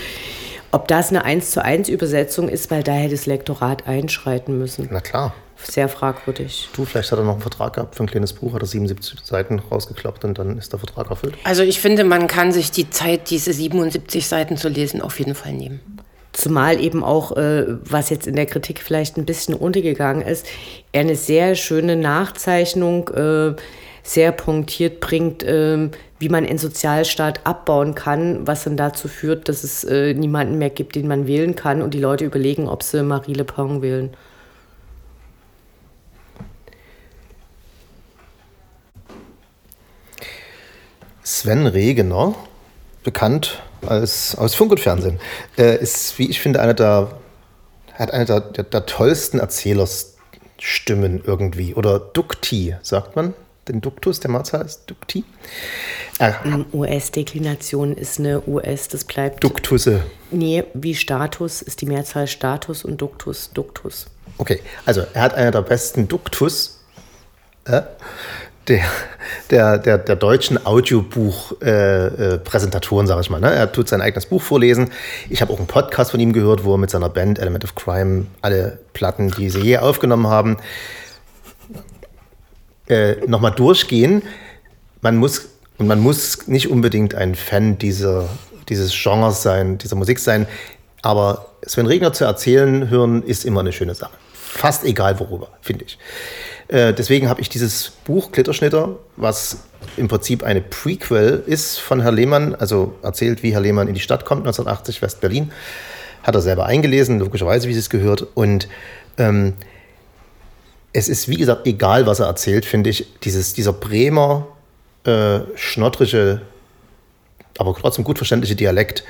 ob das eine 1 zu 1 Übersetzung ist, weil da hätte das Lektorat einschreiten müssen. Na klar. Sehr fragwürdig. Du, vielleicht hat er noch einen Vertrag gehabt für ein kleines Buch, hat er 77 Seiten rausgeklappt und dann ist der Vertrag erfüllt. Also ich finde, man kann sich die Zeit, diese 77 Seiten zu lesen, auf jeden Fall nehmen. Zumal eben auch, äh, was jetzt in der Kritik vielleicht ein bisschen untergegangen ist, er eine sehr schöne Nachzeichnung äh, sehr punktiert bringt, äh, wie man einen Sozialstaat abbauen kann, was dann dazu führt, dass es äh, niemanden mehr gibt, den man wählen kann und die Leute überlegen, ob sie Marie Le Pen wählen. Sven Regener, bekannt als, aus Funk und Fernsehen. Äh, ist, wie ich finde, einer der, hat eine der, der, der tollsten Erzählerstimmen irgendwie. Oder Dukti, sagt man. Den Duktus, der Mehrzahl heißt Dukti. Äh, US-Deklination ist eine US, das bleibt. Duktusse. Nee, wie Status ist die Mehrzahl Status und Duktus Duktus. Okay, also er hat einer der besten Duktus. Äh, der, der, der, der deutschen Audiobuch-Präsentatoren, äh, sage ich mal. Ne? Er tut sein eigenes Buch vorlesen. Ich habe auch einen Podcast von ihm gehört, wo er mit seiner Band Element of Crime alle Platten, die sie je aufgenommen haben, äh, nochmal durchgehen. Man muss, und man muss nicht unbedingt ein Fan dieser, dieses Genres sein, dieser Musik sein, aber Sven Regner zu erzählen hören, ist immer eine schöne Sache. Fast egal worüber, finde ich. Äh, deswegen habe ich dieses Buch Glitterschnitter, was im Prinzip eine Prequel ist von Herr Lehmann, also erzählt, wie Herr Lehmann in die Stadt kommt, 1980 West-Berlin. Hat er selber eingelesen, logischerweise, wie es gehört. Und ähm, es ist, wie gesagt, egal, was er erzählt, finde ich. Dieses, dieser Bremer, äh, schnottrige, aber trotzdem gut verständliche Dialekt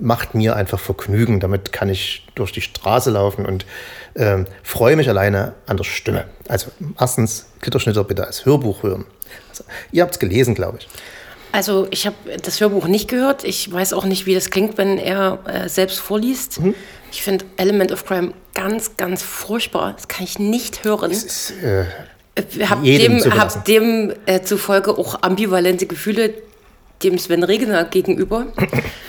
macht mir einfach Vergnügen. Damit kann ich durch die Straße laufen und äh, freue mich alleine an der Stimme. Also erstens, Klitterschnitter bitte als Hörbuch hören. Also, ihr habt es gelesen, glaube ich. Also ich habe das Hörbuch nicht gehört. Ich weiß auch nicht, wie das klingt, wenn er äh, selbst vorliest. Mhm. Ich finde Element of Crime ganz, ganz furchtbar. Das kann ich nicht hören. Das ist, äh, hab dem, hab dem äh, zufolge auch ambivalente Gefühle dem Sven Regener gegenüber.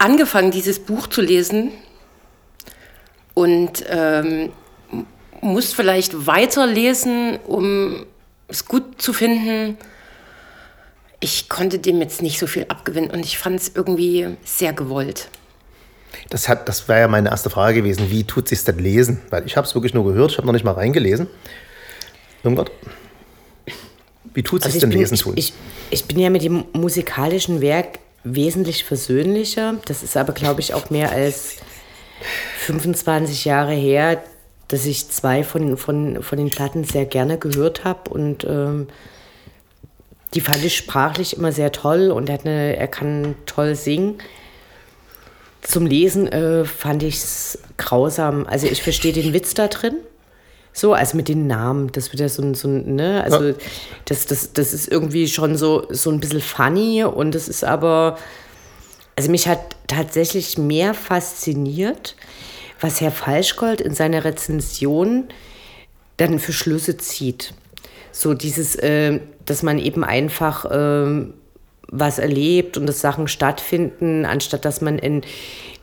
angefangen, dieses Buch zu lesen und ähm, muss vielleicht weiterlesen, um es gut zu finden. Ich konnte dem jetzt nicht so viel abgewinnen und ich fand es irgendwie sehr gewollt. Das, hat, das wäre ja meine erste Frage gewesen, wie tut sich denn lesen? Weil ich habe es wirklich nur gehört, ich habe noch nicht mal reingelesen. Irgendwas. Wie tut sich also denn bin, lesen tun? Ich, ich bin ja mit dem musikalischen Werk wesentlich versöhnlicher. Das ist aber, glaube ich, auch mehr als 25 Jahre her, dass ich zwei von, von, von den Platten sehr gerne gehört habe und ähm, die fand ich sprachlich immer sehr toll und er, hat eine, er kann toll singen. Zum Lesen äh, fand ich es grausam. Also ich verstehe den Witz da drin. So, also mit den Namen, das wird ja so ein, so ein ne, also ja. das, das, das ist irgendwie schon so, so ein bisschen funny und es ist aber, Also mich hat tatsächlich mehr fasziniert, was Herr Falschgold in seiner Rezension dann für Schlüsse zieht. So dieses, äh, dass man eben einfach äh, was erlebt und dass Sachen stattfinden, anstatt dass man ein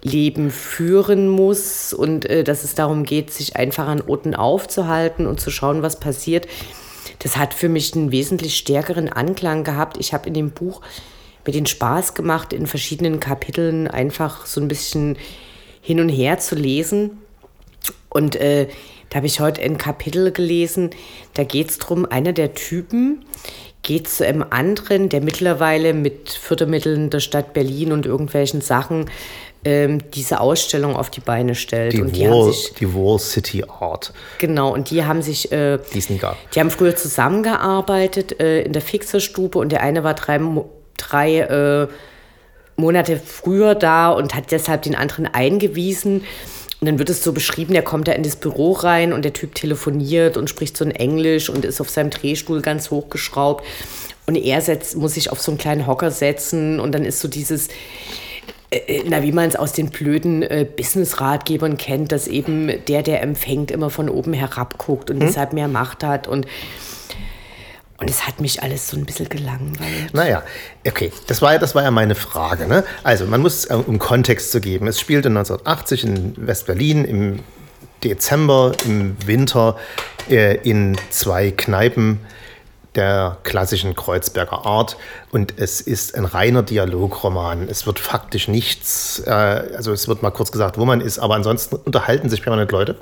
Leben führen muss und äh, dass es darum geht, sich einfach an Orten aufzuhalten und zu schauen, was passiert. Das hat für mich einen wesentlich stärkeren Anklang gehabt. Ich habe in dem Buch mir den Spaß gemacht, in verschiedenen Kapiteln einfach so ein bisschen hin und her zu lesen. Und äh, da habe ich heute ein Kapitel gelesen, da geht es darum, einer der Typen geht zu einem anderen, der mittlerweile mit Fördermitteln der Stadt Berlin und irgendwelchen Sachen ähm, diese Ausstellung auf die Beine stellt. Die, und die, Wall, haben sich, die Wall City Art. genau, und die haben sich, äh, Die nie gab. die haben früher zusammengearbeitet äh, in der Fixerstube und der eine war drei, drei äh, Monate früher da und hat deshalb den anderen eingewiesen. Und dann wird es so beschrieben, der kommt da in das Büro rein und der Typ telefoniert und spricht so ein Englisch und ist auf seinem Drehstuhl ganz hochgeschraubt. Und er setzt, muss sich auf so einen kleinen Hocker setzen und dann ist so dieses, na, wie man es aus den blöden äh, Business-Ratgebern kennt, dass eben der, der empfängt, immer von oben herab guckt und deshalb mehr Macht hat. Und, und es hat mich alles so ein bisschen gelangweilt. Naja, okay, das war, ja- das war ja meine Frage. Ne? Also, man muss, äh, um Kontext zu geben, es spielte 1980 in West-Berlin im Dezember, im Winter, äh, in zwei Kneipen der klassischen Kreuzberger Art und es ist ein reiner Dialogroman. Es wird faktisch nichts, äh, also es wird mal kurz gesagt, wo man ist, aber ansonsten unterhalten sich permanent Leute.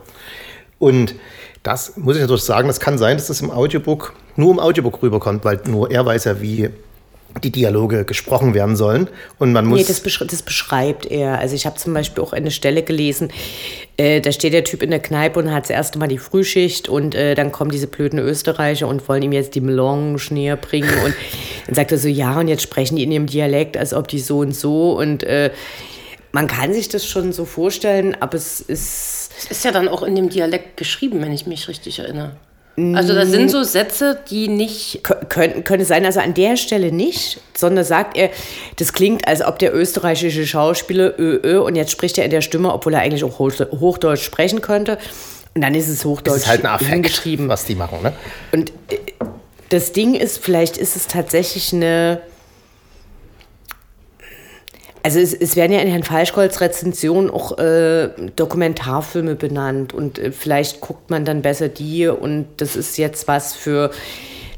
Und das muss ich natürlich sagen, das kann sein, dass das im Audiobook nur im Audiobook rüberkommt, weil nur er weiß ja, wie die Dialoge gesprochen werden sollen. Und man muss. Nee, das, besch das beschreibt er. Also ich habe zum Beispiel auch eine Stelle gelesen, äh, da steht der Typ in der Kneipe und hat das erste Mal die Frühschicht und äh, dann kommen diese blöden Österreicher und wollen ihm jetzt die Melange näher bringen und dann sagt er so, ja, und jetzt sprechen die in ihrem Dialekt, als ob die so und so und äh, man kann sich das schon so vorstellen, aber es ist... Es ist ja dann auch in dem Dialekt geschrieben, wenn ich mich richtig erinnere. Also da sind so Sätze, die nicht. Kö- Könnte, könnte sein, also an der Stelle nicht, sondern sagt er, das klingt, als ob der österreichische Schauspieler ö, ö, und jetzt spricht er in der Stimme, obwohl er eigentlich auch Hoch- Hochdeutsch sprechen könnte. Und dann ist es Hochdeutsch das ist halt ein Affekt, hingeschrieben. was die machen. Ne? Und äh, das Ding ist, vielleicht ist es tatsächlich eine. Also es, es werden ja in Herrn Falschkolds Rezension auch äh, Dokumentarfilme benannt und äh, vielleicht guckt man dann besser die und das ist jetzt was für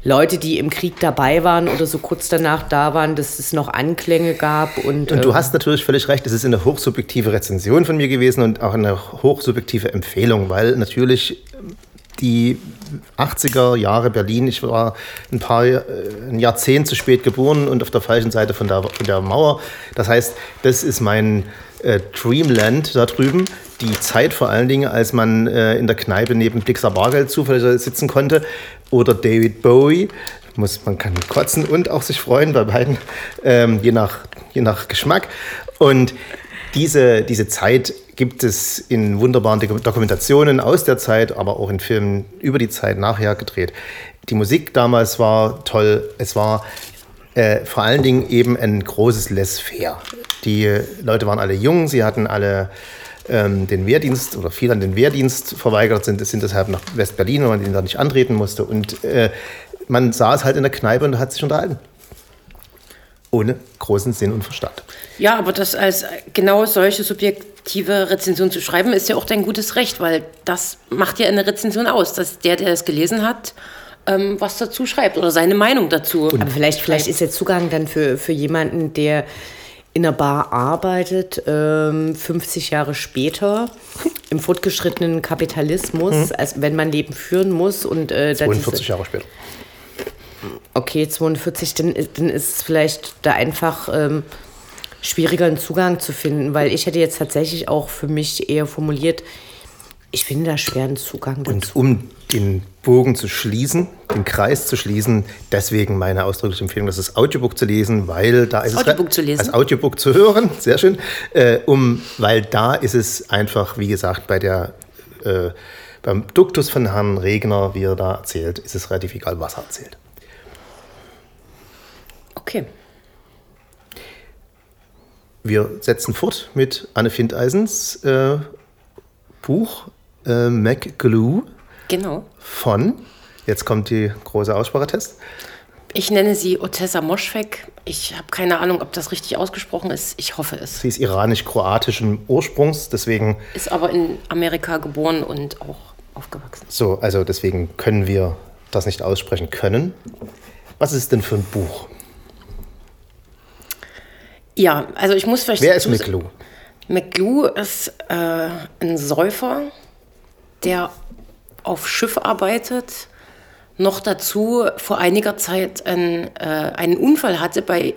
Leute, die im Krieg dabei waren oder so kurz danach da waren, dass es noch Anklänge gab und, Und du äh, hast natürlich völlig recht, es ist eine hochsubjektive Rezension von mir gewesen und auch eine hochsubjektive Empfehlung, weil natürlich die 80er Jahre Berlin, ich war ein paar äh, ein Jahrzehnt zu spät geboren und auf der falschen Seite von der, von der Mauer. Das heißt, das ist mein äh, Dreamland da drüben. Die Zeit vor allen Dingen, als man äh, in der Kneipe neben Dixer Bargeld zufällig sitzen konnte oder David Bowie. Muss, man kann kotzen und auch sich freuen bei beiden, ähm, je, nach, je nach Geschmack. Und diese, diese Zeit gibt es in wunderbaren Doku- Dokumentationen aus der Zeit, aber auch in Filmen über die Zeit nachher gedreht. Die Musik damals war toll. Es war äh, vor allen Dingen eben ein großes Laissez-faire. Die Leute waren alle jung, sie hatten alle ähm, den Wehrdienst oder viele an den Wehrdienst verweigert, sind, sind deshalb nach West-Berlin, weil man den da nicht antreten musste. Und äh, man saß halt in der Kneipe und hat sich unterhalten. Ohne großen Sinn und Verstand. Ja, aber das als genau solche subjektive Rezension zu schreiben, ist ja auch dein gutes Recht, weil das macht ja eine Rezension aus, dass der, der es gelesen hat, ähm, was dazu schreibt oder seine Meinung dazu. Aber vielleicht, vielleicht ist der Zugang dann für, für jemanden, der in einer Bar arbeitet, ähm, 50 Jahre später, im fortgeschrittenen Kapitalismus, als wenn man Leben führen muss und äh, dann 42 diese, Jahre später. okay, 42, dann, ist- dann ist es vielleicht da einfach ähm, schwieriger, einen Zugang zu finden, weil ich hätte jetzt tatsächlich auch für mich eher formuliert, ich finde da schwer einen Zugang dazu. Und um den Bogen zu schließen, den Kreis zu schließen, deswegen meine ausdrückliche Empfehlung, das ist Audiobook zu lesen, weil da ist Audiobook es zu lesen? als Audiobook zu hören, sehr schön, äh, um, weil da ist es einfach, wie gesagt, bei der äh, beim Duktus von Herrn Regner, wie er da erzählt, ist es relativ egal, was er erzählt. Okay. Wir setzen fort mit Anne Findeisens äh, Buch äh, MacGlue Genau. von, jetzt kommt die große Aussprachetest, Ich nenne sie Otessa Moschweg. Ich habe keine Ahnung, ob das richtig ausgesprochen ist. Ich hoffe es. Sie ist iranisch-kroatischen Ursprungs, deswegen Ist aber in Amerika geboren und auch aufgewachsen. so, also deswegen können wir das nicht aussprechen können. Was ist es denn für ein Buch? Ja, also ich muss vielleicht. Wer ist McLuh? McGlue ist äh, ein Säufer, der auf Schiff arbeitet, noch dazu vor einiger Zeit ein, äh, einen Unfall hatte, bei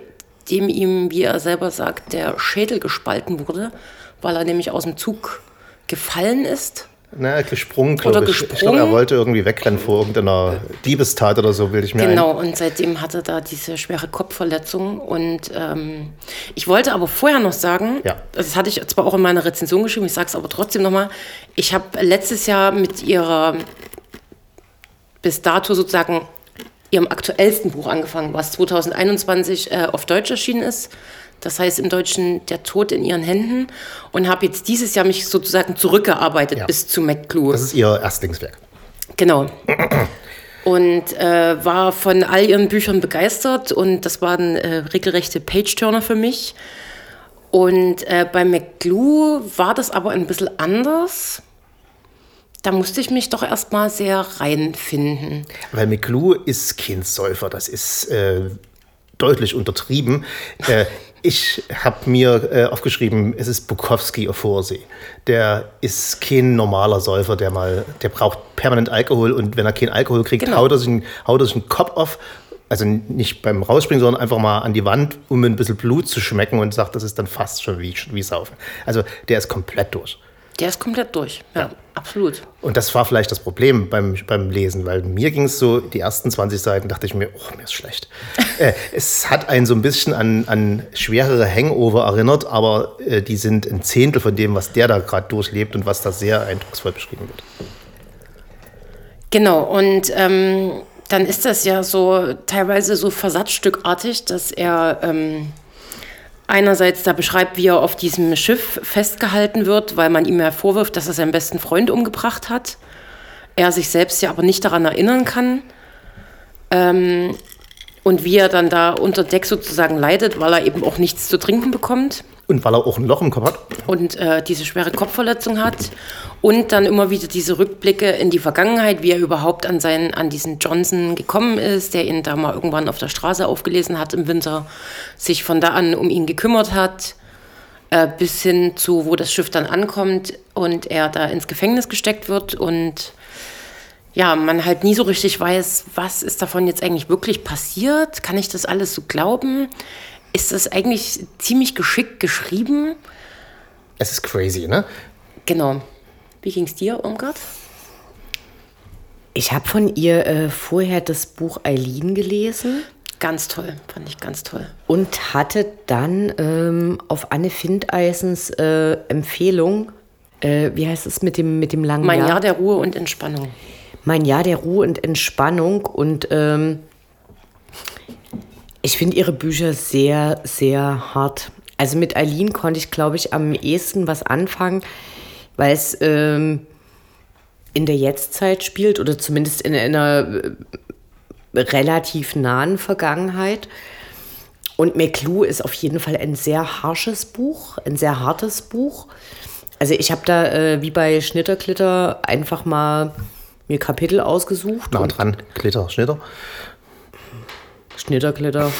dem ihm, wie er selber sagt, der Schädel gespalten wurde, weil er nämlich aus dem Zug gefallen ist. Na, gesprungen, glaube Oder ich. Ich glaube, gesprungen. er wollte irgendwie wegrennen vor irgendeiner Diebestat oder so, will ich mir Genau, und seitdem hat er da diese schwere Kopfverletzung. Und ähm, ich wollte aber vorher noch sagen, Ja. das hatte ich zwar auch in meiner Rezension geschrieben, ich sage es aber trotzdem nochmal, ich habe letztes Jahr mit ihrer bis dato sozusagen ihrem aktuellsten Buch angefangen, was 2021 äh, auf Deutsch erschienen ist. Das heißt im Deutschen Der Tod in ihren Händen. Und habe jetzt dieses Jahr mich sozusagen zurückgearbeitet Ja. bis zu McClue. ein. Das ist ihr Erstlingswerk. Genau. Und äh, war von all ihren Büchern begeistert und das waren äh, regelrechte Page-Turner für mich. Und äh, bei McGlue war das aber ein bisschen anders. Da musste ich mich doch erstmal sehr reinfinden. Weil McClue ist kein Säufer, das ist äh, deutlich untertrieben. Ich habe mir äh, aufgeschrieben, es ist Bukowski auf Vorsee. Der ist kein normaler Säufer, der mal, der braucht permanent Alkohol und wenn er keinen Alkohol kriegt, Genau. haut, er sich, einen- haut er sich einen Kopf auf. Also nicht beim Rausspringen, sondern einfach mal an die Wand, um ein bisschen Blut zu schmecken und sagt, das ist dann fast schon wie, wie Saufen. Also der ist komplett durch. Der ist komplett durch. Ja, absolut. Und das war vielleicht das Problem beim, beim Lesen, weil mir ging es so, die ersten 20 Seiten dachte ich mir, oh, mir ist schlecht. äh, es hat einen so ein bisschen an, an schwerere Hangover erinnert, aber äh, die sind ein Zehntel von dem, was der da gerade durchlebt und was da sehr eindrucksvoll beschrieben wird. Genau, und ähm, dann ist das ja so teilweise so versatzstückartig, dass er ähm, einerseits da beschreibt, wie er auf diesem Schiff festgehalten wird, weil man ihm ja vorwirft, dass er seinen besten Freund umgebracht hat. Er sich selbst ja aber nicht daran erinnern kann. Ähm, und wie er dann da unter Deck sozusagen leidet, weil er eben auch nichts zu trinken bekommt Und weil er auch ein Loch im Kopf hat. und äh, diese schwere Kopfverletzung hat und dann immer wieder diese Rückblicke in die Vergangenheit, wie er überhaupt an seinen an diesen Johnson gekommen ist, der ihn da mal irgendwann auf der Straße aufgelesen hat im Winter, sich von da an um ihn gekümmert hat, äh, bis hin zu wo das Schiff dann ankommt und er da ins Gefängnis gesteckt wird und ja, man halt nie so richtig weiß, was ist davon jetzt eigentlich wirklich passiert? Kann ich das alles so glauben? Ist das eigentlich ziemlich geschickt geschrieben? Es ist crazy, ne? Genau. Wie ging es dir, Irmgard? Ich habe von ihr äh, vorher das Buch Eileen gelesen Ganz toll, fand ich ganz toll. und hatte dann ähm, auf Anne Findeisens äh, Empfehlung, äh, wie heißt es mit dem, mit dem langen Mein Jahr? Jahr der Ruhe und Entspannung. mein Jahr der Ruhe und Entspannung und ähm, ich finde ihre Bücher sehr, sehr hart. Also mit Eileen konnte ich, glaube ich, am ehesten was anfangen, weil es ähm, in der Jetztzeit spielt oder zumindest in einer äh, relativ nahen Vergangenheit. Und McClue ist auf jeden Fall ein sehr harsches Buch, ein sehr hartes Buch. Also ich habe da äh, wie bei Schnitterklitter einfach mal mir Kapitel ausgesucht. Nah und dran, Glitter, Schnitter. Schnitterklitter.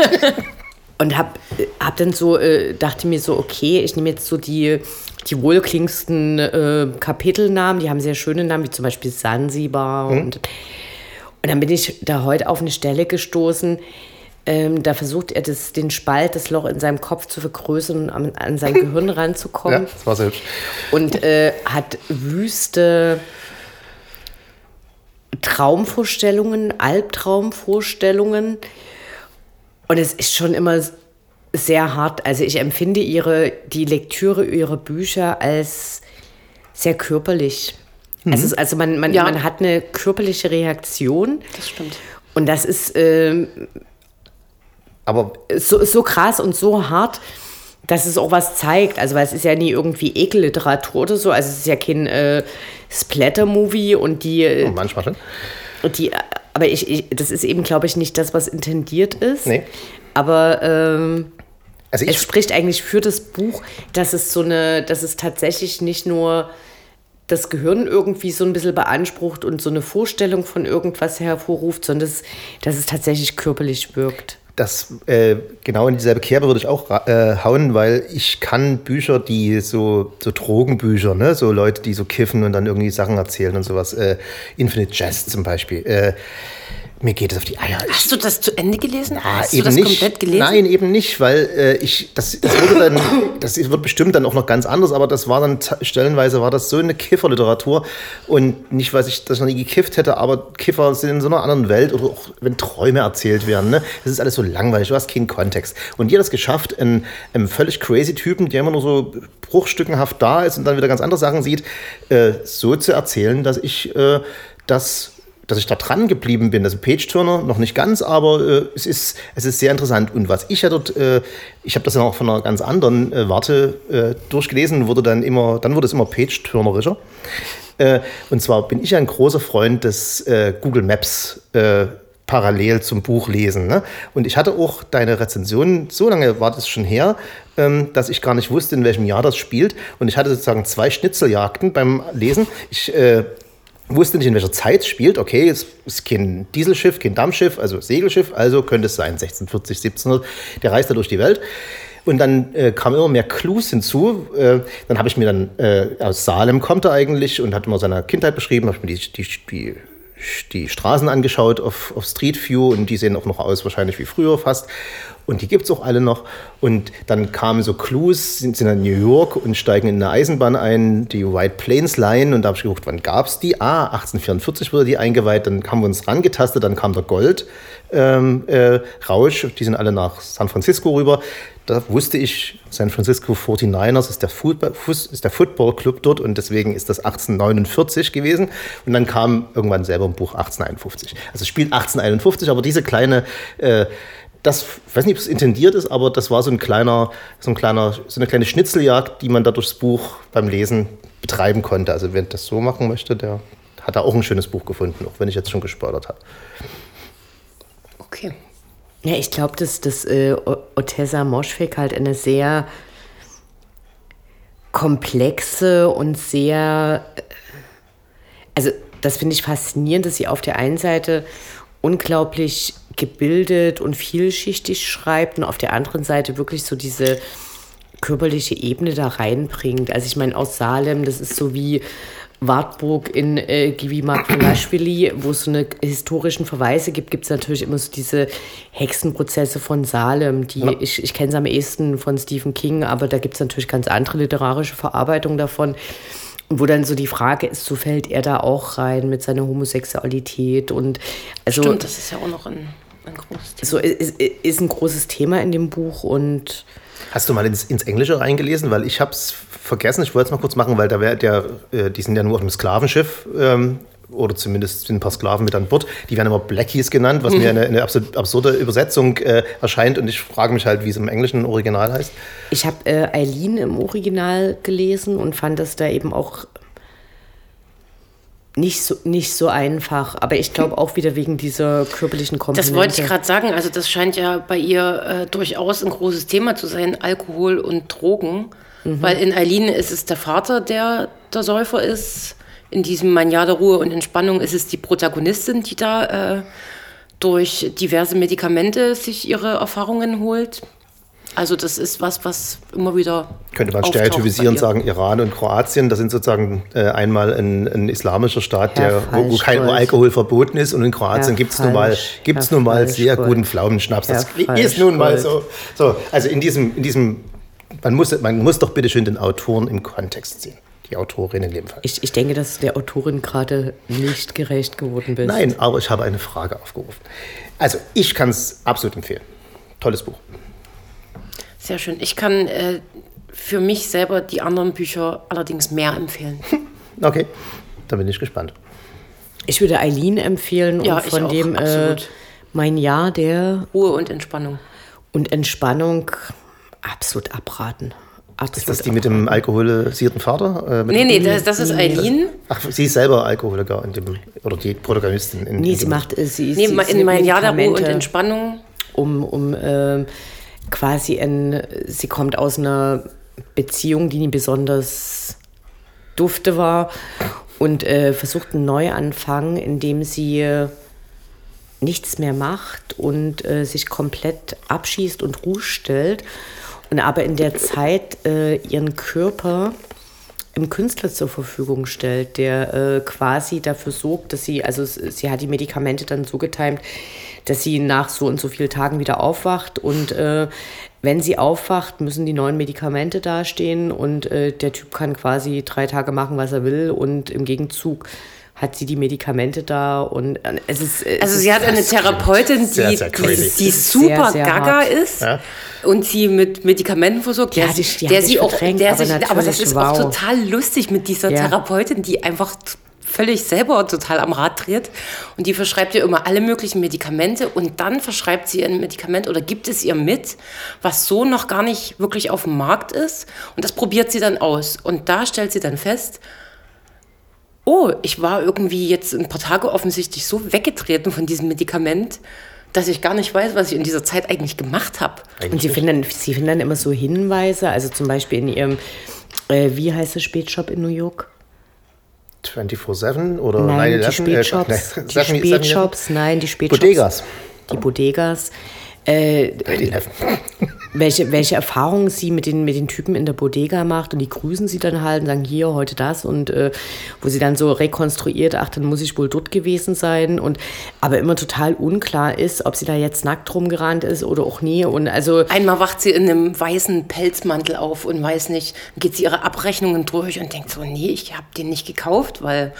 und hab, hab dann so, äh, dachte mir so, okay, ich nehme jetzt so die, die wohlklingendsten äh, Kapitelnamen, die haben sehr schöne Namen, wie zum Beispiel Sansibar. Und, und dann bin ich da heute auf eine Stelle gestoßen, ähm, da versucht er das, den Spalt, das Loch in seinem Kopf zu vergrößern und an, an sein Gehirn Ja, ranzukommen. das war so hübsch. Und äh, hat wüste Traumvorstellungen, Albtraumvorstellungen. Und es ist schon immer sehr hart. Also ich empfinde ihre, die Lektüre ihrer Bücher als sehr körperlich. Also, es- also man, man, Ja. man hat eine körperliche Reaktion. Das stimmt. Und das ist ähm, Aber so, so krass und so hart, dass es auch was zeigt. Also, weil es ist ja nie irgendwie Ekelliteratur oder so. Also, es ist ja kein äh, Splatter-Movie und die. äh, Oh, manchmal schon. und die, aber ich, ich, das ist eben, glaube ich, nicht das, was intendiert ist. Nee. Aber ähm, Also es ich, spricht eigentlich für das Buch, dass es so eine, dass es tatsächlich nicht nur das Gehirn irgendwie so ein bisschen beansprucht und so eine Vorstellung von irgendwas hervorruft, sondern dass, dass es tatsächlich körperlich wirkt. Das äh, genau in dieselbe Kerbe würde ich auch äh, hauen, weil ich kann Bücher, die so, so Drogenbücher, ne? so Leute, die so kiffen und dann irgendwie Sachen erzählen und sowas. Äh, Infinite Jest zum Beispiel. Mir geht es auf die Eier. Hast du das zu Ende gelesen? Ah, Hast eben du das nicht. komplett gelesen? Nein, eben nicht, weil äh, ich das, das wurde dann, das wird bestimmt dann auch noch ganz anders, aber das war dann stellenweise war das so eine Kifferliteratur und nicht, weil ich das noch nie gekifft hätte, aber Kiffer sind in so einer anderen Welt oder auch wenn Träume erzählt werden, ne, das ist alles so langweilig, du hast keinen Kontext. Und hat es geschafft, einen, einen völlig crazy Typen, der immer nur so bruchstückenhaft da ist und dann wieder ganz andere Sachen sieht, äh, so zu erzählen, dass ich äh, das dass ich da dran geblieben bin. Also Page-Turner noch nicht ganz, aber äh, es, ist, es ist sehr interessant. Und was ich ja dort, äh, ich habe das ja auch von einer ganz anderen äh, Warte äh, durchgelesen, wurde dann immer, dann wurde es immer Page-Turnerischer. Äh, und zwar bin ich ja ein großer Freund des äh, Google Maps parallel zum Buch lesen. Ne? Und ich hatte auch deine Rezension, so lange war das schon her, ähm, dass ich gar nicht wusste, in welchem Jahr das spielt. Und ich hatte sozusagen zwei Schnitzeljagden beim Lesen. Ich äh, wusste nicht, in welcher Zeit es spielt. Okay, es ist kein Dieselschiff, kein Dampfschiff, also Segelschiff, also könnte es sein, 1640, 1700. Der reist da durch die Welt. Und dann äh, kamen immer mehr Clues hinzu. Äh, dann habe ich mir dann äh, aus Salem kommt er eigentlich und hat immer seine Kindheit beschrieben, habe mir die, die, die, die Straßen angeschaut auf, auf Street View und die sehen auch noch aus wahrscheinlich wie früher fast. Und die gibt es auch alle noch. Und dann kamen so Clues, sind, sind in New York und steigen in eine Eisenbahn ein, die White Plains Line. Und da habe ich geguckt, wann gab es die? Ah, 1844 wurde die eingeweiht. Dann haben wir uns rangetastet, dann kam der Gold. Ähm, äh, Rausch, die sind alle nach San Francisco rüber. Da wusste ich, San Francisco 49ers ist der, Football, ist der Football Club dort und deswegen ist das 1849 gewesen. Und dann kam irgendwann selber ein Buch 1851. Also spielt 1851, aber diese kleine, äh, das, ich weiß nicht, ob es intendiert ist, aber das war so ein kleiner, so ein kleiner, so eine kleine Schnitzeljagd, die man da durchs Buch beim Lesen betreiben konnte. Also wer das so machen möchte, der hat da auch ein schönes Buch gefunden, auch wenn ich jetzt schon gespoilert habe. Okay. Ja, ich glaube, dass das äh, Otessa Moschweg halt eine sehr komplexe und sehr, äh, also das finde ich faszinierend, dass sie auf der einen Seite unglaublich gebildet und vielschichtig schreibt und auf der anderen Seite wirklich so diese körperliche Ebene da reinbringt. Also ich meine, aus Salem, das ist so wie Wartburg in äh, Givi Makulaschwili, wo es so eine historischen Verweise gibt, gibt es natürlich immer so diese Hexenprozesse von Salem, die ich, ich kenne es am ehesten von Stephen King, aber da gibt es natürlich ganz andere literarische Verarbeitungen davon. Wo dann so die Frage ist, so fällt er da auch rein mit seiner Homosexualität und also Stimmt, das ist ja auch noch ein, ein großes Thema. so ist, ist ein großes Thema in dem Buch und Hast du mal ins, ins Englische reingelesen? Weil ich habe es vergessen, ich wollte es mal kurz machen, weil da wär der, äh, die sind ja nur auf einem Sklavenschiff ähm, oder zumindest sind ein paar Sklaven mit an Bord. Die werden immer Blackies genannt, was mir eine, eine absurde Übersetzung äh, erscheint und ich frage mich halt, wie es im englischen Original heißt. Ich habe äh, Eileen im Original gelesen und fand das da eben auch nicht so, nicht so einfach. Aber ich glaube auch wieder wegen dieser körperlichen Komponente. Das wollte ich gerade sagen. Also das scheint ja bei ihr äh, durchaus ein großes Thema zu sein, Alkohol und Drogen. Mhm. Weil in Eileen ist es der Vater, der der Säufer ist. In diesem Mania der Ruhe und Entspannung ist es die Protagonistin, die da äh, durch diverse Medikamente sich ihre Erfahrungen holt. Also das ist was, was immer wieder Könnte man ihr. sagen, Iran und Kroatien, das sind sozusagen äh, einmal ein, ein islamischer Staat, Herr der, wo, wo kein. Alkohol verboten ist und in Kroatien gibt es nun mal, gibt's nun mal sehr guten Pflaumenschnaps. Das Herr ist nun mal so. So. Also in diesem, in diesem man, muss, man muss doch bitte schön den Autoren im Kontext sehen. Die Autorin in dem Fall. Ich, ich denke, dass du der Autorin gerade nicht gerecht geworden bist. Nein, aber ich habe eine Frage aufgerufen. Also ich kann es absolut empfehlen. Tolles Buch. Sehr schön. Ich kann äh, für mich selber die anderen Bücher allerdings mehr empfehlen. Okay, dann bin ich gespannt. Ich würde Eileen empfehlen Ja, und ich von auch, dem äh, mein Jahr der Ruhe und Entspannung. und Entspannung absolut abraten. Absolut Ist das die mit dem alkoholisierten Vater? Äh, Nee, nee, das, das ist Eileen. Ach, sie ist selber Alkoholiker in dem, oder die Protagonistin. In, Nee, in sie dem- macht äh, sie, Nee, sie, in mein Jahr der Ruhe und Entspannung. um, um ähm, quasi ein, sie kommt aus einer Beziehung, die nicht besonders dufte war und äh, versucht einen Neuanfang, indem sie nichts mehr macht und äh, sich komplett abschießt und Ruhe stellt und aber in der Zeit äh, ihren Körper im Künstler zur Verfügung stellt, der äh, quasi dafür sorgt, dass sie, also sie hat die Medikamente dann so getimt, dass sie nach so und so vielen Tagen wieder aufwacht und äh, wenn sie aufwacht, müssen die neuen Medikamente dastehen und äh, der Typ kann quasi drei Tage machen, was er will und im Gegenzug hat sie die Medikamente da und äh, es ist es Also sie hat eine Therapeutin, die, sehr, sehr die, die super sehr gaga hart. ist Ja. und sie mit Medikamenten versorgt, Die sich- ich- die der sie auch, der aber sich, aber das ist auch wow. total lustig mit dieser Ja. Therapeutin, die einfach völlig selber total am Rad dreht und die verschreibt ihr immer alle möglichen Medikamente und dann verschreibt sie ein Medikament oder gibt es ihr mit, was so noch gar nicht wirklich auf dem Markt ist und das probiert sie dann aus und da stellt sie dann fest, oh, ich war irgendwie jetzt ein paar Tage offensichtlich so weggetreten von diesem Medikament, dass ich gar nicht weiß, was ich in dieser Zeit eigentlich gemacht habe. Und sie finden, dann, sie finden dann immer so Hinweise, also zum Beispiel in ihrem, äh, wie heißt der Spätshop in New York? 24-7 oder Nein, 9/11? die Spätshops, Äh, die nein, Seven- Spätshops, nein, die Spätshops. Bodegas. Die Bodegas. Äh, 9/11. welche, welche Erfahrungen sie mit den, mit den Typen in der Bodega macht und die grüßen sie dann halt und sagen, hier, heute das und äh, wo sie dann so rekonstruiert, ach, dann muss ich wohl dort gewesen sein und aber immer total unklar ist, ob sie da jetzt nackt rumgerannt ist oder auch nie und also Einmal wacht sie in einem weißen Pelzmantel auf und weiß nicht, geht sie ihre Abrechnungen durch und denkt so, nee, ich habe den nicht gekauft, weil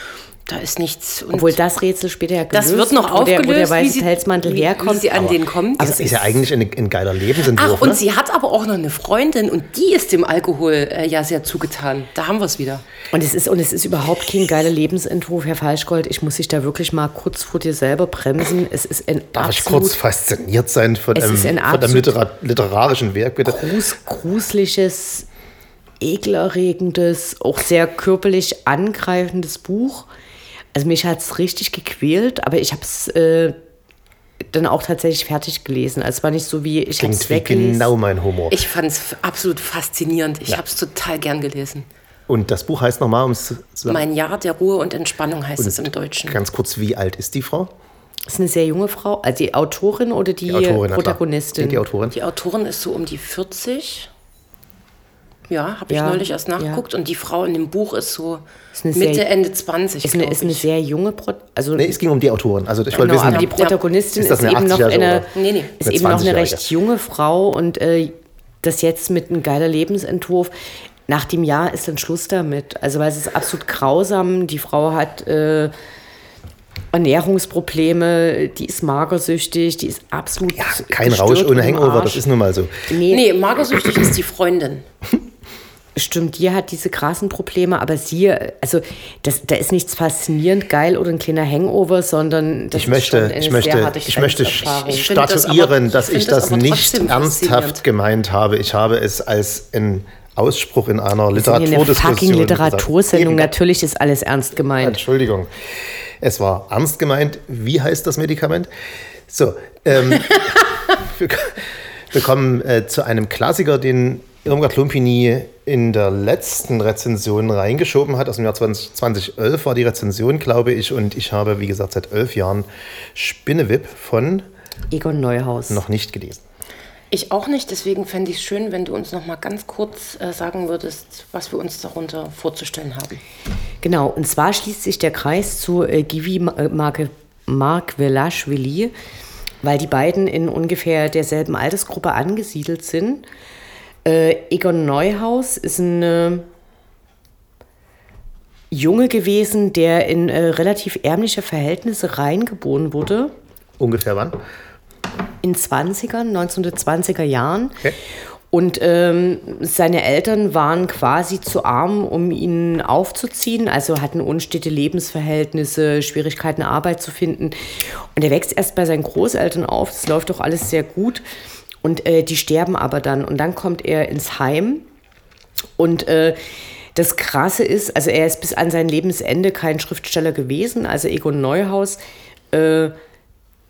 da ist nichts. Und Obwohl das Rätsel später ja gelöst das wird noch wo der, wo der weiße wie sie, Pelzmantel wie, herkommt. wie sie an den kommt. Das ist ja eigentlich ein, ein geiler Lebensentwurf. Ach, und ne? sie hat aber auch noch eine Freundin und die ist dem Alkohol äh, ja sehr zugetan. Da haben wir es wieder. Und es ist, und es ist überhaupt kein geiler Lebensentwurf, Herr Falschgold. Ich muss sich da wirklich mal kurz vor dir selber bremsen. Es ist ein Darf ich absolut kurz fasziniert sein von, Es einem, von einem absolut- Litera literarischen Werk, bitte? grus gruseliges, ekelerregendes, auch sehr körperlich angreifendes Buch. Also mich hat es richtig gequält, aber ich habe es äh, dann auch tatsächlich fertig gelesen. Also es war nicht so wie, ich habe es weggelesen. genau mein Humor. Ich fand es absolut faszinierend. Ich habe es total gern gelesen. Und das Buch heißt nochmal, um es zu sagen, Mein Jahr der Ruhe und Entspannung heißt es im Deutschen. ganz kurz, wie alt ist die Frau? ist eine sehr junge Frau, also die Autorin oder die, na klar. Protagonistin? Nee, die Autorin. Die Autorin ist so um die 40. Ja, habe ich Ja, neulich erst nachgeguckt. Und die Frau in dem Buch ist so Ist eine Mitte, sehr- Ende 20. ist eine, ist eine sehr junge, Pro also Nee, es ging um die Autorin. Also ich wollte Genau, wissen, aber die Protagonistin Ist ist, eben noch 80-Jährige eine, oder Nee, nee. ist eine eben noch eine 20-Jährige? recht junge Frau und äh, das jetzt mit einem geiler Lebensentwurf. Nach dem Jahr ist dann Schluss damit. Also weil es ist absolut grausam. Die Frau hat äh, Ernährungsprobleme, die ist magersüchtig, die ist absolut ja, kein Rausch ohne Hangover, das ist nun mal so. Nee, Nee, magersüchtig ist die Freundin. Stimmt, die hat diese krassen Probleme, aber sie, also das, da ist nichts faszinierend geil oder ein kleiner Hangover, sondern das Ich ist möchte, schon eine ich sehr möchte, harte ich möchte finde das statuieren, aber- dass ich das das nicht ernsthaft gemeint habe. Ich habe es als einen Ausspruch in einer Wir sind hier eine Literaturdiskussion fucking Literatursendung. Natürlich ist alles ernst gemeint. Entschuldigung. Es war ernst gemeint. Wie heißt das Medikament? So, ähm, wir, wir kommen äh, zu einem Klassiker, den Irmgard Lumpini in der letzten Rezension reingeschoben hat. Aus dem Jahr 20, 2011 war die Rezension, glaube ich. Und ich habe, wie gesagt, seit elf Jahren Spinnewip von Egon Neuhaus. noch nicht gelesen. Ich auch nicht, deswegen fände ich es schön, wenn du uns noch mal ganz kurz äh, sagen würdest, was wir uns darunter vorzustellen haben. Genau, und zwar schließt sich der Kreis zu äh, Givi äh, Mark, Mark Velashvili, weil die beiden in ungefähr derselben Altersgruppe angesiedelt sind. Äh, Egon Neuhaus ist ein äh, Junge gewesen, der in äh, relativ ärmliche Verhältnisse reingeboren wurde. Ungefähr wann? In 20ern, 1920er Jahren. Okay. Und ähm, seine Eltern waren quasi zu arm, um ihn aufzuziehen, also hatten unstete Lebensverhältnisse, Schwierigkeiten, Arbeit zu finden. Und er wächst erst bei seinen Großeltern auf, das läuft doch alles sehr gut. Und äh, die sterben aber dann. Und dann kommt er ins Heim. Und äh, das Krasse ist, also er ist bis an sein Lebensende kein Schriftsteller gewesen. Also Egon Neuhaus äh,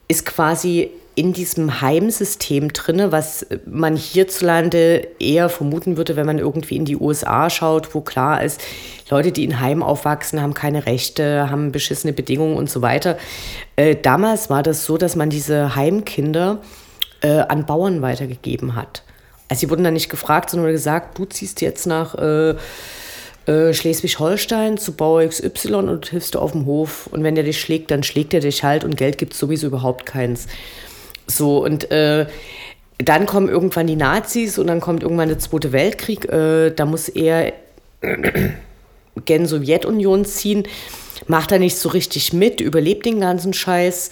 ist quasi in diesem Heimsystem drin, was man hierzulande eher vermuten würde, wenn man irgendwie in die USA schaut, wo klar ist, Leute, die in Heim aufwachsen, haben keine Rechte, haben beschissene Bedingungen und so weiter. Äh, damals war das so, dass man diese Heimkinder äh, an Bauern weitergegeben hat. Also sie wurden dann nicht gefragt, sondern gesagt, du ziehst jetzt nach äh, äh, Schleswig-Holstein zu Bauer XY und hilfst du auf dem Hof. Und wenn der dich schlägt, dann schlägt er dich halt und Geld gibt es sowieso überhaupt keins. So, und äh, dann kommen irgendwann die Nazis und dann kommt irgendwann der Zweite Weltkrieg. Äh, da muss er gen Sowjetunion ziehen, macht er nicht so richtig mit, überlebt den ganzen Scheiß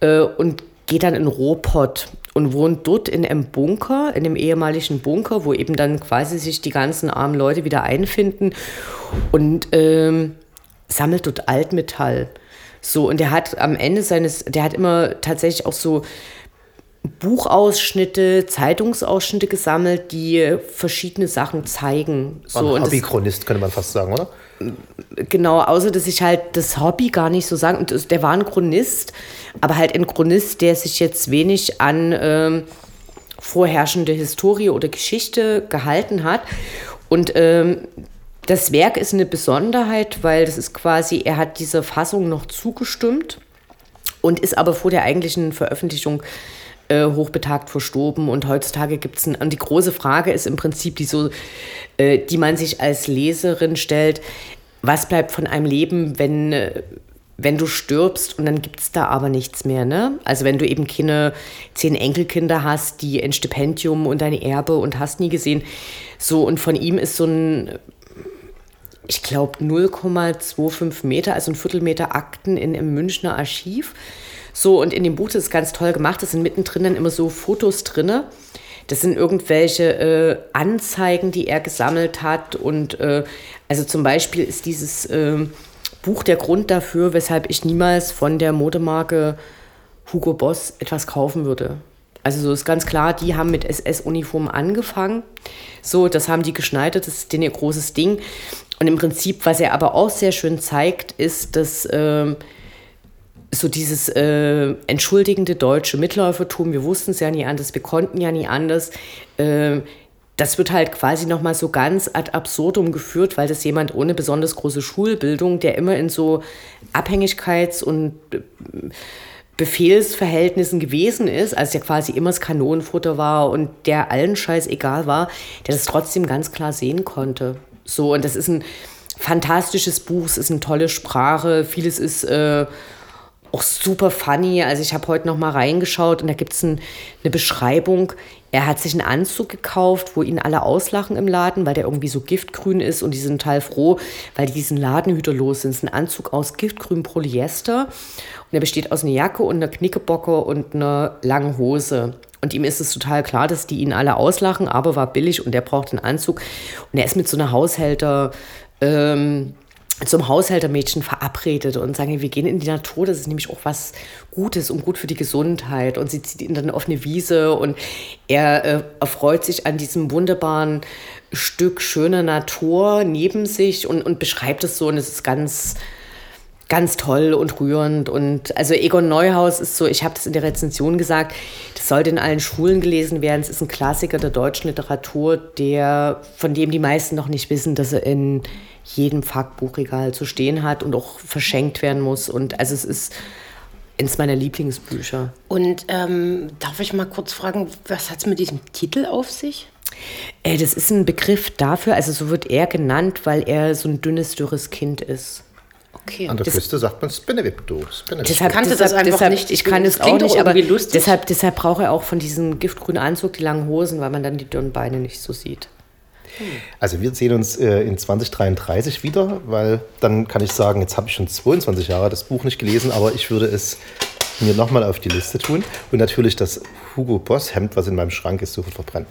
äh, und geht dann in Ruhrpott und wohnt dort in einem Bunker, in dem ehemaligen Bunker, wo eben dann quasi sich die ganzen armen Leute wieder einfinden und ähm, sammelt dort Altmetall. So, und der hat am Ende seines, der hat immer tatsächlich auch so Buchausschnitte, Zeitungsausschnitte gesammelt, die verschiedene Sachen zeigen. So, ein Hobbychronist, könnte man fast sagen, oder? Genau, außer dass ich halt das Hobby gar nicht so sagen. Und der war ein Chronist, aber halt ein Chronist, der sich jetzt wenig an ähm, vorherrschende Historie oder Geschichte gehalten hat. Und ähm, das Werk ist eine Besonderheit, weil das ist quasi, er hat dieser Fassung noch zugestimmt und ist aber vor der eigentlichen Veröffentlichung äh, hochbetagt verstorben und heutzutage gibt es und die große Frage ist im Prinzip die so, äh, die man sich als Leserin stellt, was bleibt von einem Leben, wenn, äh, wenn du stirbst und dann gibt es da aber nichts mehr, ne? Also wenn du eben keine zehn Enkelkinder hast, die ein Stipendium und ein Erbe und hast nie gesehen, so und von ihm ist so ein ich glaube 0,25 Meter, also ein Viertelmeter Akten in, im Münchner Archiv. So, und in dem Buch das ist ganz toll gemacht. Das sind mittendrin dann immer so Fotos drinne. Das sind irgendwelche äh, Anzeigen, die er gesammelt hat. Und äh, also zum Beispiel ist dieses äh, Buch der Grund dafür, weshalb ich niemals von der Modemarke Hugo Boss etwas kaufen würde. Also so ist ganz klar, die haben mit SS-Uniformen angefangen. So, das haben die geschneidert, das ist denen ihr großes Ding. Und im Prinzip, was er aber auch sehr schön zeigt, ist, dass äh, so dieses äh, entschuldigende deutsche Mitläufertum, wir wussten es ja nie anders, wir konnten ja nie anders, äh, das wird halt quasi nochmal so ganz ad absurdum geführt, weil das jemand ohne besonders große Schulbildung, der immer in so Abhängigkeits- und äh, Befehlsverhältnissen gewesen ist, als der quasi immer das Kanonenfutter war und der allen Scheiß egal war, der das trotzdem ganz klar sehen konnte. So, und das ist ein fantastisches Buch, es ist eine tolle Sprache, vieles ist äh, auch super funny. Also ich habe heute noch mal reingeschaut und da gibt es ein, eine Beschreibung. Er hat sich einen Anzug gekauft, wo ihn alle auslachen im Laden, weil der irgendwie so giftgrün ist und die sind total froh, weil die diesen Ladenhüter los sind. Es ist ein Anzug aus giftgrünem Polyester und er besteht aus einer Jacke und einer Knickebocke und einer langen Hose. Und ihm ist es total klar, dass die ihn alle auslachen, aber war billig und der braucht einen Anzug. Und er ist mit so einer Haushälter... Ähm, zum Haushältermädchen verabredet und sagen, wir gehen in die Natur, das ist nämlich auch was Gutes und gut für die Gesundheit. Und sie zieht ihn dann auf eine Wiese und er äh, erfreut sich an diesem wunderbaren Stück schöner Natur neben sich und, und beschreibt es so und es ist ganz, ganz toll und rührend. Und also Egon Neuhaus ist so, ich habe das in der Rezension gesagt, das sollte in allen Schulen gelesen werden. Es ist ein Klassiker der deutschen Literatur, der, von dem die meisten noch nicht wissen, dass er in jedem Fachbuchregal zu stehen hat und auch verschenkt werden muss. Und also es ist eines meiner Lieblingsbücher. Und ähm, darf ich mal kurz fragen, was hat es mit diesem Titel auf sich? Äh, das ist ein Begriff dafür, also so wird er genannt, weil er so ein dünnes, dürres Kind ist. Okay. An der das, Küste sagt man Spinevipto. Deshalb, kannte deshalb, das einfach deshalb, nicht. Ich kann es auch nicht, aber deshalb, deshalb braucht er auch von diesem giftgrünen Anzug die langen Hosen, weil man dann die dünnen Beine nicht so sieht. Also wir sehen uns äh, in 2033 wieder, weil dann kann ich sagen, jetzt habe ich schon 22 Jahre das Buch nicht gelesen, aber ich würde es mir nochmal auf die Liste tun und natürlich das Hugo Boss Hemd, was in meinem Schrank ist, sofort verbrennen.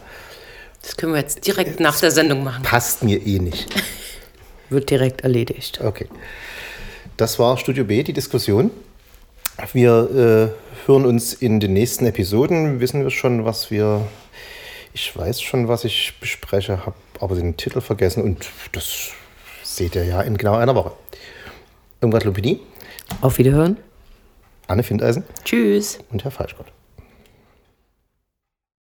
Das können wir jetzt direkt nach der Sendung machen. Passt mir eh nicht. Wird direkt erledigt. Okay. Das war Studio B, die Diskussion. Wir äh, hören uns in den nächsten Episoden. Wissen wir schon, was wir. Ich weiß schon, was ich bespreche, habe aber den Titel vergessen und das seht ihr ja in genau einer Woche. Irgendwas Lupini, Auf Wiederhören. Anne Findeisen Tschüss. und Herr Falschgott.